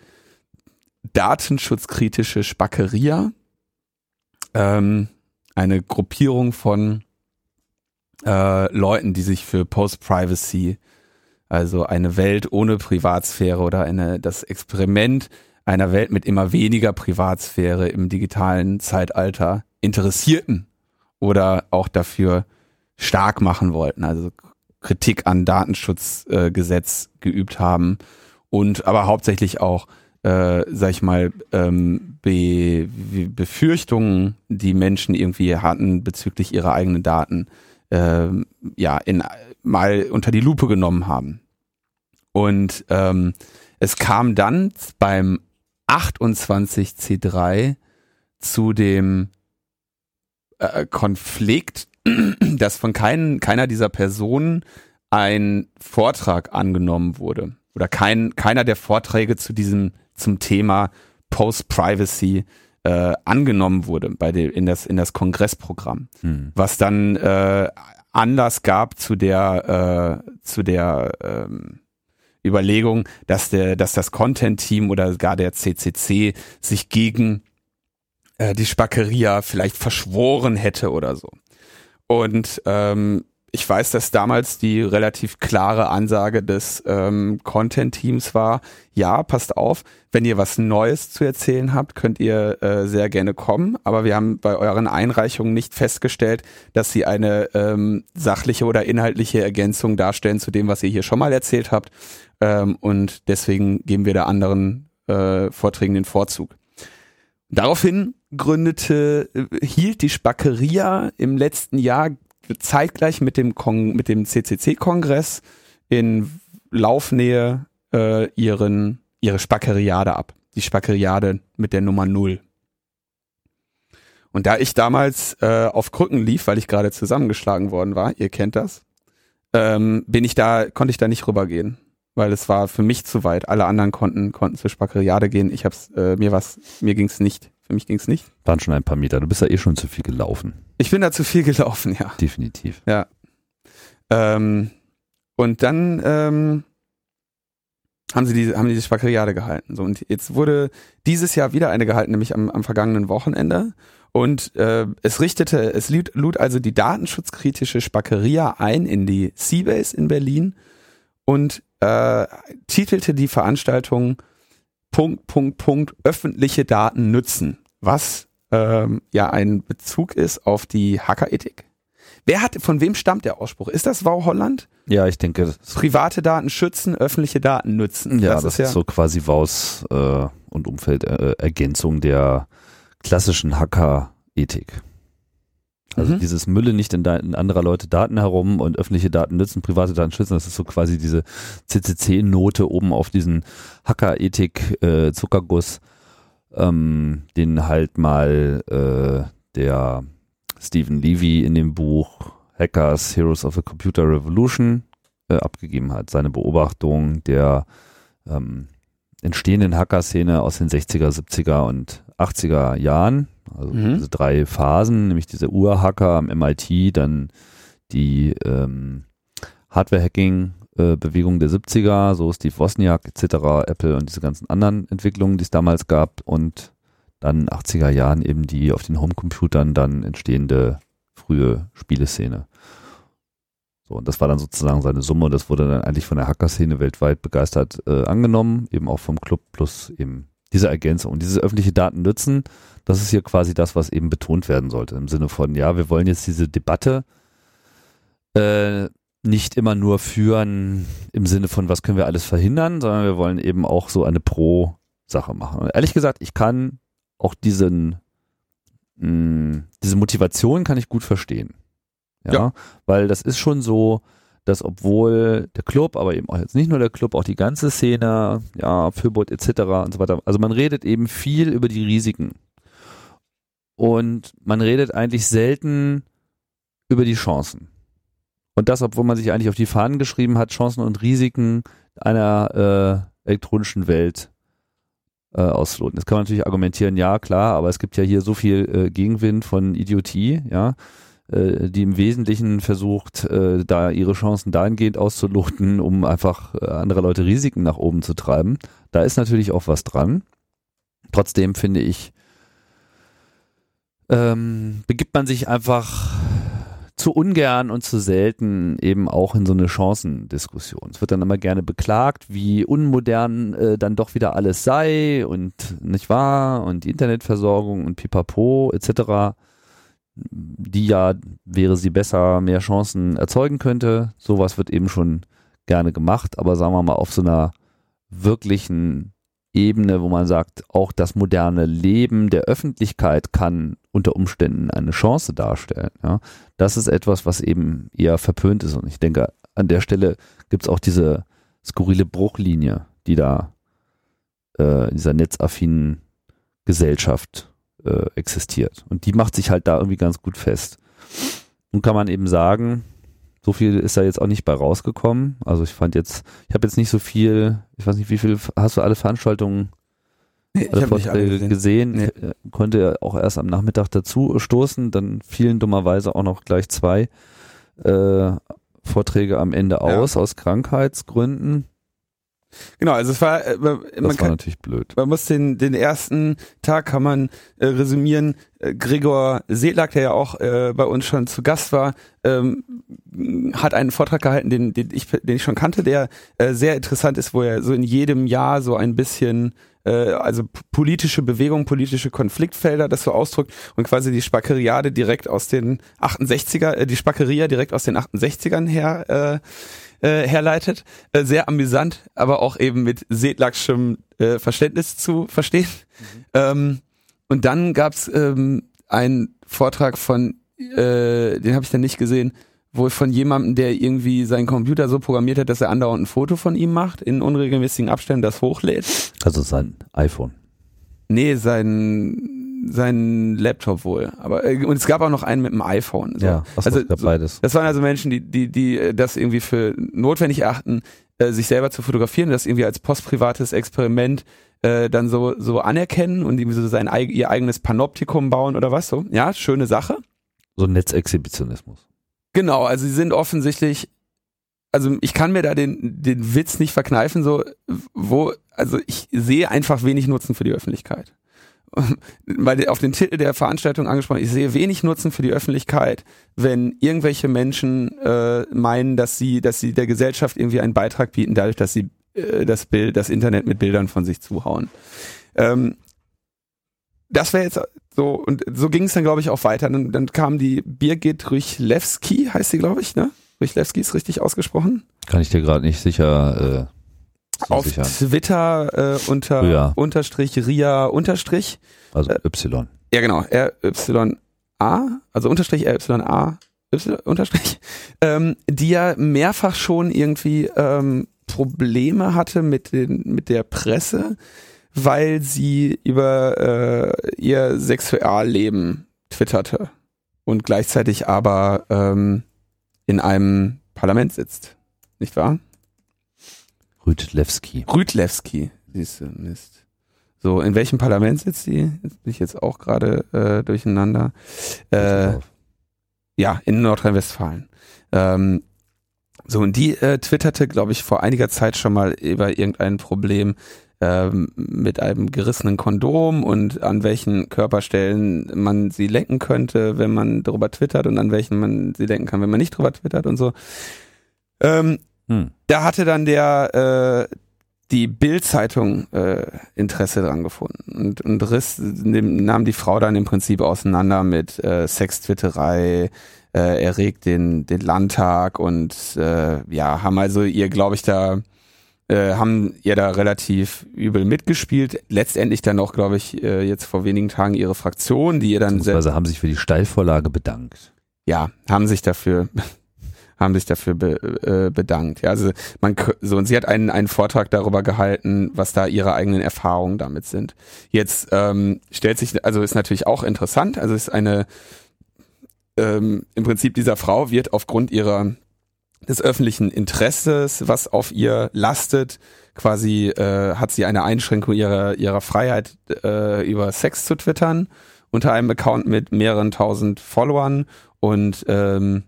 datenschutzkritische Spackeria, ähm, eine Gruppierung von äh, Leuten, die sich für Post-Privacy, also eine Welt ohne Privatsphäre oder eine, das Experiment einer Welt mit immer weniger Privatsphäre im digitalen Zeitalter interessierten oder auch dafür stark machen wollten, also Kritik an Datenschutzgesetz äh, geübt haben und aber hauptsächlich auch, äh, sag ich mal, ähm, Be Befürchtungen, die Menschen irgendwie hatten bezüglich ihrer eigenen Daten, ähm, ja, in, mal unter die Lupe genommen haben. Und ähm, es kam dann beim 28C3 zu dem äh, Konflikt, dass von kein, keiner dieser Personen ein Vortrag angenommen wurde. Oder kein, keiner der Vorträge zu diesem, zum Thema Post-Privacy äh, angenommen wurde bei dem, in, das, in das Kongressprogramm. Hm. Was dann äh, Anlass gab zu der, äh, zu der ähm, Überlegung, dass der, dass das Content-Team oder gar der CCC sich gegen äh, die Spackeria vielleicht verschworen hätte oder so. Und ähm, ich weiß, dass damals die relativ klare Ansage des ähm, Content-Teams war, ja, passt auf, wenn ihr was Neues zu erzählen habt, könnt ihr äh, sehr gerne kommen, aber wir haben bei euren Einreichungen nicht festgestellt, dass sie eine ähm, sachliche oder inhaltliche Ergänzung darstellen zu dem, was ihr hier schon mal erzählt habt ähm, und deswegen geben wir der anderen äh, Vorträgen den Vorzug. daraufhin gründete, äh, hielt die Spackeria im letzten Jahr zeitgleich mit dem, Kong, mit dem CCC-Kongress in Laufnähe äh, ihren, ihre Spackeriade ab. Die Spackeriade mit der Nummer null. Und da ich damals äh, auf Krücken lief, weil ich gerade zusammengeschlagen worden war, ihr kennt das, ähm, bin ich da, konnte ich da nicht rübergehen, weil es war für mich zu weit. Alle anderen konnten konnten zur Spackeriade gehen. Ich hab's äh, mir was mir ging's nicht. Für mich ging's nicht. Waren schon ein paar Meter. Du bist ja eh schon zu viel gelaufen. Ich bin da zu viel gelaufen, ja. Definitiv. Ja. Ähm, und dann ähm, haben sie diese, haben die diese Spackeriade gehalten. So, und jetzt wurde dieses Jahr wieder eine gehalten, nämlich am, am vergangenen Wochenende. Und äh, es richtete, es lud, lud also die datenschutzkritische Spackeria ein in die Seabase in Berlin und äh, titelte die Veranstaltung Punkt, Punkt, Punkt, öffentliche Daten nützen, was ähm, ja ein Bezug ist auf die Hackerethik. Wer hat, von wem stammt der Ausspruch? Ist das Wow Holland? Ja, ich denke. Private Daten schützen, öffentliche Daten nützen. Ja, das, das ist, ja so quasi Waus äh, und Umfeldergänzung der klassischen Hacker-Ethik. Also mhm. dieses Mülle nicht in, in, anderer Leute Daten herum und öffentliche Daten nützen, private Daten schützen, das ist so quasi diese CCC-Note oben auf diesen Hacker-Ethik-Zuckerguss, äh, ähm, den halt mal äh, der Stephen Levy in dem Buch Hackers Heroes of the Computer Revolution äh, abgegeben hat. Seine Beobachtung der ähm, entstehenden Hacker-Szene aus den 60er, 70er und 80er Jahren. Also mhm. diese drei Phasen, nämlich diese Ur-Hacker am MIT, dann die ähm, Hardware-Hacking-Bewegung der 70er, so Steve Wozniak etc., Apple und diese ganzen anderen Entwicklungen, die es damals gab und dann 80er Jahren eben die auf den Homecomputern dann entstehende frühe Spieleszene. So, und das war dann sozusagen seine Summe und das wurde dann eigentlich von der Hacker-Szene weltweit begeistert äh, angenommen, eben auch vom Club plus eben diese Ergänzung. Und diese öffentliche Daten nützen, das ist hier quasi das, was eben betont werden sollte. Im Sinne von, ja, wir wollen jetzt diese Debatte äh, nicht immer nur führen im Sinne von, was können wir alles verhindern, sondern wir wollen eben auch so eine Pro-Sache machen. Und ehrlich gesagt, ich kann auch diesen, mh, hm, diese Motivation kann ich gut verstehen. Ja, ja, weil das ist schon so, dass obwohl der Club, aber eben auch jetzt nicht nur der Club, auch die ganze Szene, ja, Fürboot etc. und so weiter, also man redet eben viel über die Risiken. Und man redet eigentlich selten über die Chancen. Und das, obwohl man sich eigentlich auf die Fahnen geschrieben hat, Chancen und Risiken einer äh, elektronischen Welt äh, ausloten. Jetzt kann man natürlich argumentieren, ja klar, aber es gibt ja hier so viel äh, Gegenwind von Idiotie, ja, die im Wesentlichen versucht, äh, da ihre Chancen dahingehend auszuloten, um einfach äh, andere Leute Risiken nach oben zu treiben. Da ist natürlich auch was dran. Trotzdem finde ich, ähm, begibt man sich einfach zu ungern und zu selten eben auch in so eine Chancendiskussion. Es wird dann immer gerne beklagt, wie unmodern äh, dann doch wieder alles sei und nicht wahr und die Internetversorgung und pipapo etc., die ja, wäre sie besser, mehr Chancen erzeugen könnte. Sowas wird eben schon gerne gemacht, aber sagen wir mal auf so einer wirklichen Ebene, wo man sagt, auch das moderne Leben der Öffentlichkeit kann unter Umständen eine Chance darstellen. Ja. Das ist etwas, was eben eher verpönt ist. Und ich denke, an der Stelle gibt es auch diese skurrile Bruchlinie, die da äh, in dieser netzaffinen Gesellschaft äh, existiert. Und die macht sich halt da irgendwie ganz gut fest. Und kann man eben sagen, so viel ist da jetzt auch nicht bei rausgekommen. Also ich fand jetzt, ich habe jetzt nicht so viel, ich weiß nicht, wie viel, hast du alle Veranstaltungen nee, alle Vorträge gesehen? gesehen? Nee. Ich, äh, konnte auch erst am Nachmittag dazu stoßen, dann fielen dummerweise auch noch gleich zwei äh, Vorträge am Ende aus, ja. aus Krankheitsgründen. Genau, also es war, äh, man, das war kann, natürlich blöd. Man muss den, den ersten Tag kann man äh, resümieren. Äh, Gregor Sedlak, der ja auch äh, bei uns schon zu Gast war, ähm, hat einen Vortrag gehalten, den, den, ich, den ich schon kannte, der äh, sehr interessant ist, wo er so in jedem Jahr so ein bisschen äh, also politische Bewegung, politische Konfliktfelder, das so ausdrückt und quasi die Spackeriade direkt aus den 68er, äh, die Spackeria direkt aus den 68ern her äh, äh, herleitet. Äh, sehr amüsant, aber auch eben mit sedlakschem äh, Verständnis zu verstehen. Mhm. Ähm, und dann gab's ähm, einen Vortrag von, äh, den habe ich dann nicht gesehen, wohl von jemandem, der irgendwie seinen Computer so programmiert hat, dass er andauernd ein Foto von ihm macht, in unregelmäßigen Abständen das hochlädt. Also sein iPhone. Nee, sein, sein Laptop wohl. Aber äh, und es gab auch noch einen mit dem iPhone. So. Ja, was also, also, so, beides. Das waren also Menschen, die, die, die äh, das irgendwie für notwendig erachten, äh, sich selber zu fotografieren, das irgendwie als postprivates Experiment äh, dann so, so anerkennen und irgendwie so sein ihr eigenes Panoptikum bauen oder was so. Ja, schöne Sache. So Netzexhibitionismus. Genau, also sie sind offensichtlich, also ich kann mir da den, den Witz nicht verkneifen, so, wo, also ich sehe einfach wenig Nutzen für die Öffentlichkeit. Weil auf den Titel der Veranstaltung angesprochen, ich sehe wenig Nutzen für die Öffentlichkeit, wenn irgendwelche Menschen äh, meinen, dass sie, dass sie der Gesellschaft irgendwie einen Beitrag bieten, dadurch, dass sie äh, das Bild, das Internet mit Bildern von sich zuhauen. Ähm, das wäre jetzt so, und so ging es dann, glaube ich, auch weiter. Dann, dann kam die Birgit Rychlewski, heißt sie, glaube ich, ne? Rychlewski ist richtig ausgesprochen. Kann ich dir gerade nicht sicher. Äh, Auf sicher. Twitter äh, unter Ria. Unterstrich Ria Unterstrich. Also Äh, Y. Ja, genau. RYA, also Unterstrich RYA, Y, Unterstrich, ähm, die ja mehrfach schon irgendwie ähm, Probleme hatte mit, den, mit der Presse, weil sie über äh, ihr Sexualleben twitterte und gleichzeitig aber ähm, in einem Parlament sitzt. Nicht wahr? Rüdlewski. Rüdlewski, siehst du, Mist. So, in welchem Parlament sitzt sie? Jetzt bin ich jetzt auch gerade äh, durcheinander. Äh, ja, in Nordrhein-Westfalen. Ähm, so, und die äh, twitterte, glaube ich, vor einiger Zeit schon mal über irgendein Problem ähm, mit einem gerissenen Kondom und an welchen Körperstellen man sie lenken könnte, wenn man darüber twittert und an welchen man sie lenken kann, wenn man nicht drüber twittert und so. Ähm, Hm. da hatte dann der äh, die Bild-Zeitung äh, Interesse dran gefunden und, und riss, nahm die Frau dann im Prinzip auseinander mit äh, Sextwitterei, äh, erregt den, den Landtag und äh, ja, haben also ihr, glaube ich, da äh, haben ihr da relativ übel mitgespielt. Letztendlich dann auch, glaube ich, äh, jetzt vor wenigen Tagen ihre Fraktion, die ihr dann Beziehungsweise haben sich für die Steilvorlage bedankt. ja, haben sich dafür haben sich dafür be, äh, bedankt. Ja, also man so und sie hat einen einen Vortrag darüber gehalten, was da ihre eigenen Erfahrungen damit sind. Jetzt ähm, stellt sich also ist natürlich auch interessant, also ist eine ähm, im Prinzip dieser Frau wird aufgrund ihrer des öffentlichen Interesses, was auf ihr lastet, quasi äh, hat sie eine Einschränkung ihrer ihrer Freiheit äh, über Sex zu twittern unter einem Account mit mehreren tausend Followern und ähm,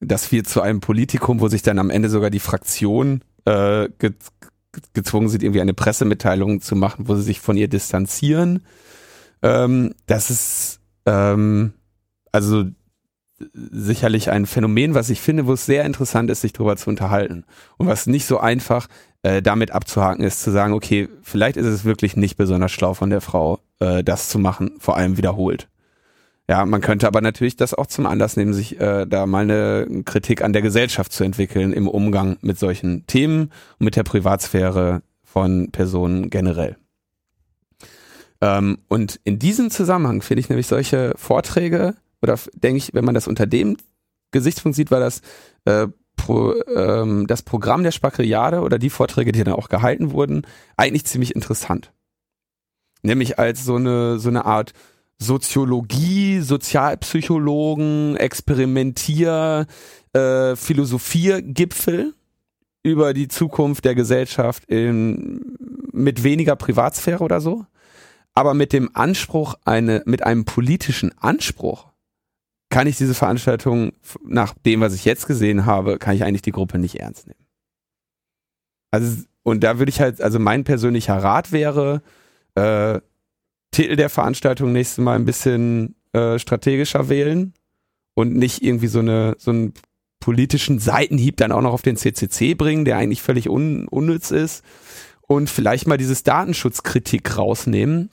das wird zu einem Politikum, wo sich dann am Ende sogar die Fraktion äh, ge gezwungen sind, irgendwie eine Pressemitteilung zu machen, wo sie sich von ihr distanzieren. Ähm, das ist ähm, also sicherlich ein Phänomen, was ich finde, wo es sehr interessant ist, sich darüber zu unterhalten. Und was nicht so einfach äh, damit abzuhaken ist, zu sagen, okay, vielleicht ist es wirklich nicht besonders schlau von der Frau, äh, das zu machen, vor allem wiederholt. Ja, man könnte aber natürlich das auch zum Anlass nehmen, sich äh, da mal eine Kritik an der Gesellschaft zu entwickeln im Umgang mit solchen Themen und mit der Privatsphäre von Personen generell. Ähm, und in diesem Zusammenhang finde ich nämlich solche Vorträge, oder denke ich, wenn man das unter dem Gesichtspunkt sieht, war das äh, pro, ähm, das Programm der Spakriade oder die Vorträge, die dann auch gehalten wurden, eigentlich ziemlich interessant. Nämlich als so eine, so eine Art Soziologie, Sozialpsychologen, Experimentier, äh, Philosophiergipfel über die Zukunft der Gesellschaft in, mit weniger Privatsphäre oder so, aber mit dem Anspruch, eine, mit einem politischen Anspruch, kann ich diese Veranstaltung, nach dem, was ich jetzt gesehen habe, kann ich eigentlich die Gruppe nicht ernst nehmen. Also, und da würde ich halt, also mein persönlicher Rat wäre, äh, Titel der Veranstaltung nächstes Mal ein bisschen äh, strategischer wählen und nicht irgendwie so eine so einen politischen Seitenhieb dann auch noch auf den CCC bringen, der eigentlich völlig un, unnütz ist. Und vielleicht mal dieses Datenschutzkritik rausnehmen,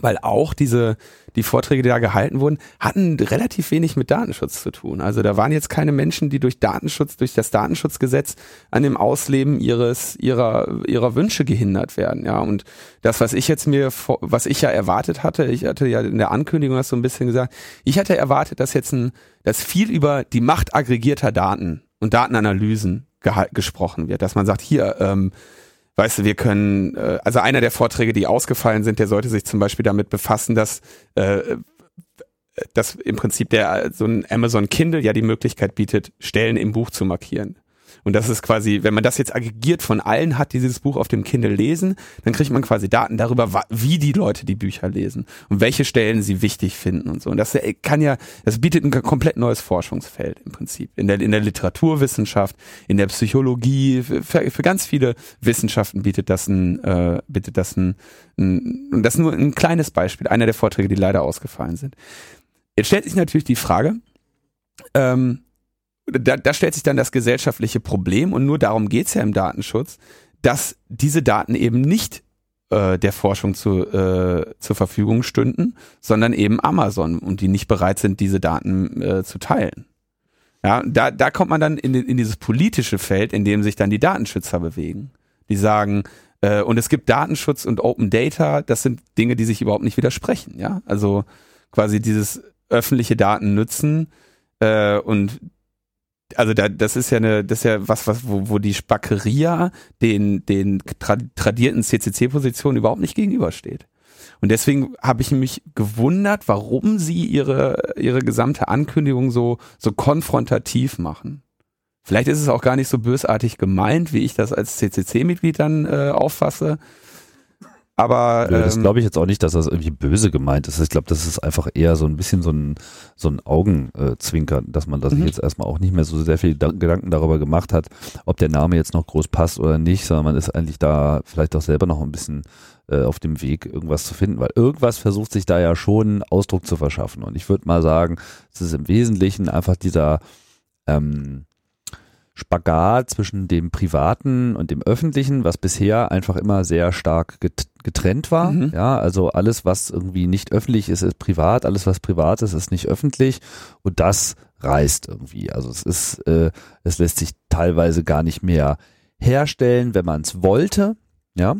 weil auch diese, die Vorträge, die da gehalten wurden, hatten relativ wenig mit Datenschutz zu tun. Also da waren jetzt keine Menschen, die durch Datenschutz, durch das Datenschutzgesetz an dem Ausleben ihres, ihrer, ihrer Wünsche gehindert werden. Ja, und das, was ich jetzt mir, was ich ja erwartet hatte, ich hatte ja in der Ankündigung das so ein bisschen gesagt, ich hatte erwartet, dass jetzt ein, dass viel über die Macht aggregierter Daten und Datenanalysen gesprochen wird, dass man sagt, hier, ähm, weißt du, wir können, äh, also einer der Vorträge, die ausgefallen sind, der sollte sich zum Beispiel damit befassen, dass äh, dass im Prinzip der so ein Amazon Kindle ja die Möglichkeit bietet, Stellen im Buch zu markieren. Und das ist quasi, wenn man das jetzt aggregiert von allen hat, die dieses Buch auf dem Kindle lesen, dann kriegt man quasi Daten darüber, wie die Leute die Bücher lesen und welche Stellen sie wichtig finden und so. Und das äh, kann ja, das bietet ein komplett neues Forschungsfeld im Prinzip. In der, in der Literaturwissenschaft, in der Psychologie, für, für ganz viele Wissenschaften bietet das ein, äh, bietet das ein, ein, und das ist nur ein kleines Beispiel, einer der Vorträge, die leider ausgefallen sind. Jetzt stellt sich natürlich die Frage, ähm, da, da stellt sich dann das gesellschaftliche Problem und nur darum geht's ja im Datenschutz, dass diese Daten eben nicht äh, der Forschung zu, äh, zur Verfügung stünden, sondern eben Amazon und die nicht bereit sind, diese Daten äh, zu teilen. Ja, da, da kommt man dann in, in dieses politische Feld, in dem sich dann die Datenschützer bewegen. Die sagen, äh, und es gibt Datenschutz und Open Data, das sind Dinge, die sich überhaupt nicht widersprechen. Ja, also quasi dieses öffentliche Daten nützen äh, und also da, das ist ja eine, das ist ja was, was, wo, wo die Spackeria den, den tra tradierten CCC-Positionen überhaupt nicht gegenübersteht. Und deswegen habe ich mich gewundert, warum sie ihre, ihre gesamte Ankündigung so, so konfrontativ machen. Vielleicht ist es auch gar nicht so bösartig gemeint, wie ich das als CCC-Mitglied dann äh, auffasse. Aber Nö, das ähm, glaube ich jetzt auch nicht, dass das irgendwie böse gemeint ist. Ich glaube, das ist einfach eher so ein bisschen so ein, so ein Augenzwinkern, dass man da sich mhm. jetzt erstmal auch nicht mehr so sehr viel Gedanken darüber gemacht hat, ob der Name jetzt noch groß passt oder nicht, sondern man ist eigentlich da vielleicht auch selber noch ein bisschen äh, auf dem Weg, irgendwas zu finden, weil irgendwas versucht sich da ja schon Ausdruck zu verschaffen. Und ich würde mal sagen, es ist im Wesentlichen einfach dieser ähm, Spagat zwischen dem Privaten und dem Öffentlichen, was bisher einfach immer sehr stark getrennt war. Mhm. Ja, also alles, was irgendwie nicht öffentlich ist, ist privat, alles, was privat ist, ist nicht öffentlich. Und das reißt irgendwie. Also es ist, äh, es lässt sich teilweise gar nicht mehr herstellen, wenn man es wollte. Ja,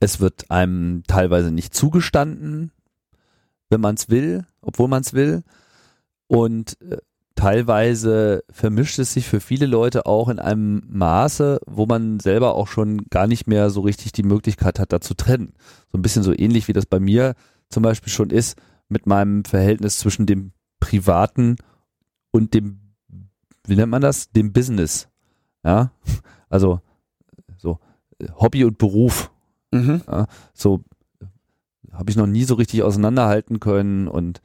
es wird einem teilweise nicht zugestanden, wenn man es will, obwohl man es will. Und äh, teilweise vermischt es sich für viele Leute auch in einem Maße, wo man selber auch schon gar nicht mehr so richtig die Möglichkeit hat, da zu trennen. So ein bisschen so ähnlich wie das bei mir zum Beispiel schon ist mit meinem Verhältnis zwischen dem Privaten und dem, wie nennt man das? Dem Business. Ja, also so Hobby und Beruf. Mhm. Ja, so habe ich noch nie so richtig auseinanderhalten können und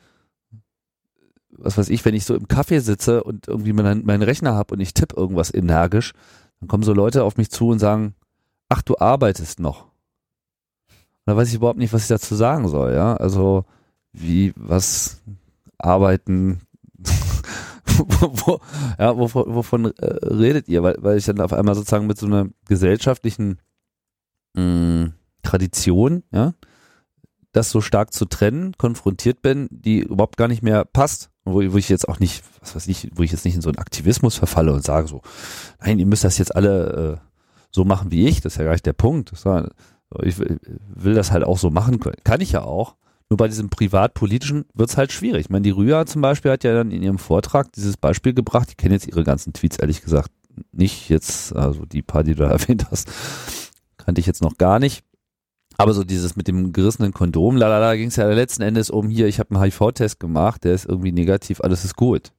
was weiß ich, wenn ich so im Café sitze und irgendwie meinen, meinen Rechner habe und ich tippe irgendwas energisch, dann kommen so Leute auf mich zu und sagen, ach, du arbeitest noch. da weiß ich überhaupt nicht, was ich dazu sagen soll, ja. Also, wie, was arbeiten, wo, ja, wovon, wovon äh, redet ihr? Weil, weil ich dann auf einmal sozusagen mit so einer gesellschaftlichen mh, mm, Tradition, ja, das so stark zu trennen, konfrontiert bin, die überhaupt gar nicht mehr passt wo, wo ich jetzt auch nicht, was weiß ich, wo ich jetzt nicht in so einen Aktivismus verfalle und sage so, nein, ihr müsst das jetzt alle äh, so machen wie ich, das ist ja gar nicht der Punkt. Ich will das halt auch so machen können. Kann ich ja auch. Nur bei diesem privatpolitischen wird's halt schwierig. Ich meine, die Rüa zum Beispiel hat ja dann in ihrem Vortrag dieses Beispiel gebracht. Ich kenne jetzt ihre ganzen Tweets ehrlich gesagt nicht jetzt, also die paar, die du da erwähnt hast, kannte ich jetzt noch gar nicht. Aber so dieses mit dem gerissenen Kondom, lalala, ging es ja letzten Endes um hier, ich habe einen HIV-Test gemacht, der ist irgendwie negativ, alles ist gut.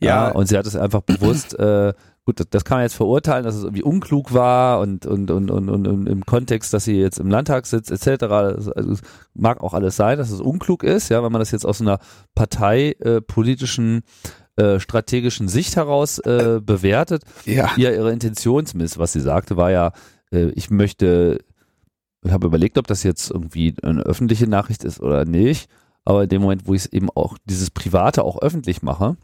Ja. ja und sie hat es einfach bewusst, äh, gut, das, das, kann man jetzt verurteilen, dass es irgendwie unklug war und, und, und, und, und, und im Kontext, dass sie jetzt im Landtag sitzt, etc. Also, es mag auch alles sein, dass es unklug ist, ja, wenn man das jetzt aus einer parteipolitischen äh, strategischen Sicht heraus äh, bewertet. Ja. ja, ihre Intention zumindest, was sie sagte, war ja, äh, ich möchte ich habe überlegt, ob das jetzt irgendwie eine öffentliche Nachricht ist oder nicht. Aber in dem Moment, wo ich es eben auch dieses Private auch öffentlich mache,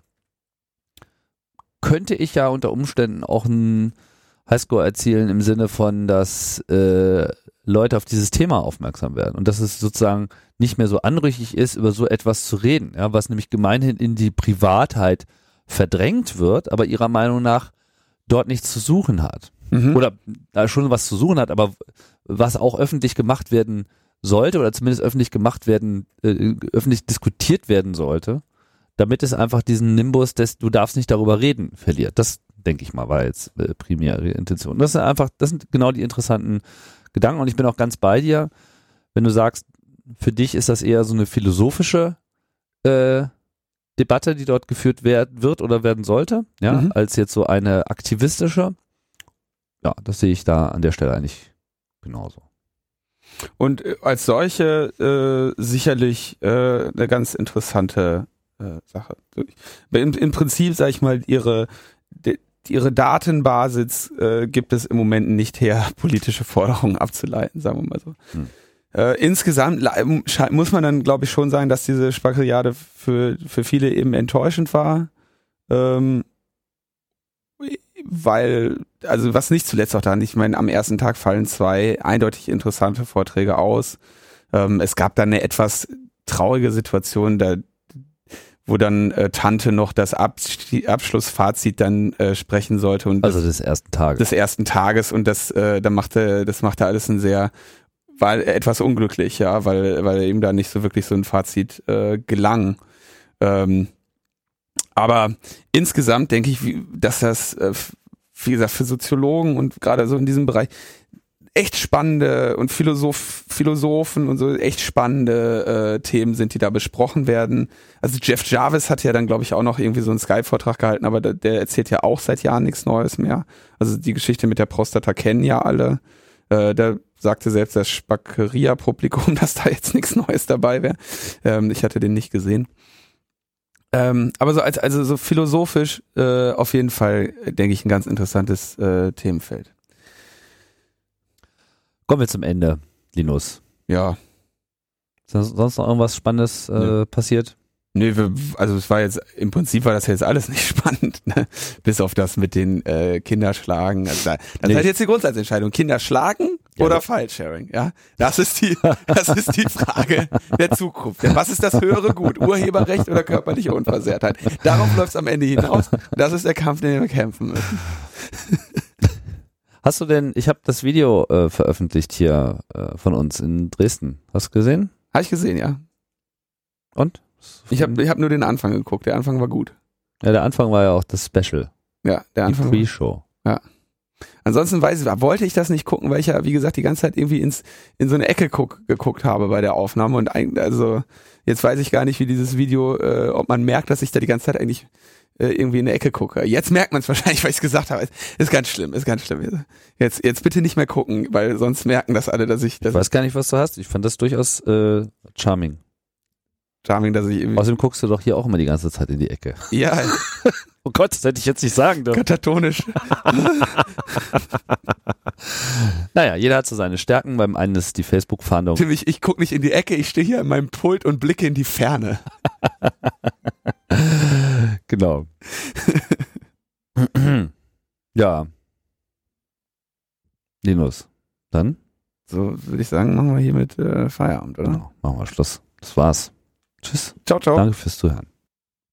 könnte ich ja unter Umständen auch ein Highscore erzielen im Sinne von, dass äh, Leute auf dieses Thema aufmerksam werden und dass es sozusagen nicht mehr so anrüchig ist, über so etwas zu reden, ja, was nämlich gemeinhin in die Privatheit verdrängt wird, aber ihrer Meinung nach dort nichts zu suchen hat. Mhm. Oder da schon was zu suchen hat, aber was auch öffentlich gemacht werden sollte oder zumindest öffentlich gemacht werden, äh, öffentlich diskutiert werden sollte, damit es einfach diesen Nimbus des du darfst nicht darüber reden verliert. Das denke ich mal war jetzt äh, primäre Intention. Das sind einfach, das sind genau die interessanten Gedanken und ich bin auch ganz bei dir, wenn du sagst, für dich ist das eher so eine philosophische äh, Debatte, die dort geführt werd, wird oder werden sollte, ja, Mhm. als jetzt so eine aktivistische. Ja, das sehe ich da an der Stelle eigentlich genauso. Und äh, als solche äh, sicherlich äh, eine ganz interessante äh, Sache. Im, Im Prinzip, sage ich mal, ihre de, ihre Datenbasis äh, gibt es im Moment nicht her, politische Forderungen abzuleiten, sagen wir mal so. Hm. Äh, insgesamt sche- muss man dann, glaube ich, schon sagen, dass diese Spackeriade für, für viele eben enttäuschend war. Ähm, weil, also was nicht zuletzt auch daran, ich meine, am ersten Tag fallen zwei eindeutig interessante Vorträge aus. Ähm, es gab dann eine etwas traurige Situation, da wo dann äh, Tante noch das Abs Abschlussfazit dann äh, sprechen sollte und Also des ersten Tages. des ersten Tages und das äh, da machte das machte alles ein sehr war etwas unglücklich ja weil weil ihm da nicht so wirklich so ein Fazit äh, gelang ähm, aber insgesamt denke ich dass das äh, wie gesagt für Soziologen und gerade so in diesem Bereich echt spannende und Philosoph Philosophen und so echt spannende äh, Themen sind, die da besprochen werden. Also Jeff Jarvis hat ja dann, glaube ich, auch noch irgendwie so einen Skype-Vortrag gehalten, aber der, der erzählt ja auch seit Jahren nichts Neues mehr. Also die Geschichte mit der Prostata kennen ja alle. Äh, da sagte selbst das Spackeria-Publikum, dass da jetzt nichts Neues dabei wäre. Ähm, ich hatte den nicht gesehen. Ähm, aber so als also so philosophisch äh, auf jeden Fall, denke ich, ein ganz interessantes äh, Themenfeld. Kommen wir zum Ende, Linus. Ja, Ist sonst noch irgendwas Spannendes äh, Nö. passiert? Nee, wir, also es war jetzt, im Prinzip war das jetzt alles nicht spannend, ne? bis auf das mit den äh, Kinderschlagen. Also da, das Nee. ist halt jetzt die Grundsatzentscheidung. Kinder schlagen oder aber- File-Sharing, ja? Das ist die, das ist die Frage der Zukunft. Ja, was ist das höhere Gut? Urheberrecht oder körperliche Unversehrtheit? Darauf läuft es am Ende hinaus. Das ist der Kampf, den wir kämpfen müssen. Hast du denn, ich habe das Video äh, veröffentlicht hier äh, von uns in Dresden. Hast du gesehen? Habe ich gesehen, ja. Und? Ich habe ich hab nur den Anfang geguckt. Der Anfang war gut. Ja, der Anfang war ja auch das Special, Ja, der die Anfang. War, Pre-Show. Ansonsten weiß ich, wollte ich das nicht gucken, weil ich ja, wie gesagt, die ganze Zeit irgendwie ins, in so eine Ecke guck, geguckt habe bei der Aufnahme und eigentlich, also jetzt weiß ich gar nicht, wie dieses Video, äh, ob man merkt, dass ich da die ganze Zeit eigentlich äh, irgendwie in eine Ecke gucke. Jetzt merkt man es wahrscheinlich, weil ich es gesagt habe. Ist ganz schlimm, ist ganz schlimm. Jetzt, jetzt bitte nicht mehr gucken, weil sonst merken das alle, dass ich, Ich dass weiß gar nicht, was du hast. Ich fand das durchaus äh, charming. Charming, dass ich irgendwie, Außerdem guckst du doch hier auch immer die ganze Zeit in die Ecke. ja, Oh Gott, das hätte ich jetzt nicht sagen dürfen. katatonisch. Naja, jeder hat so seine Stärken. Beim einen ist die Facebook-Fahndung. Tim, ich, ich gucke nicht in die Ecke, ich stehe hier an meinem Pult und blicke in die Ferne. Genau. ja. Linus, dann So würde ich sagen, machen wir hier mit äh, Feierabend, oder? genau, machen wir Schluss. Das war's. Tschüss. Ciao, ciao. Danke fürs Zuhören.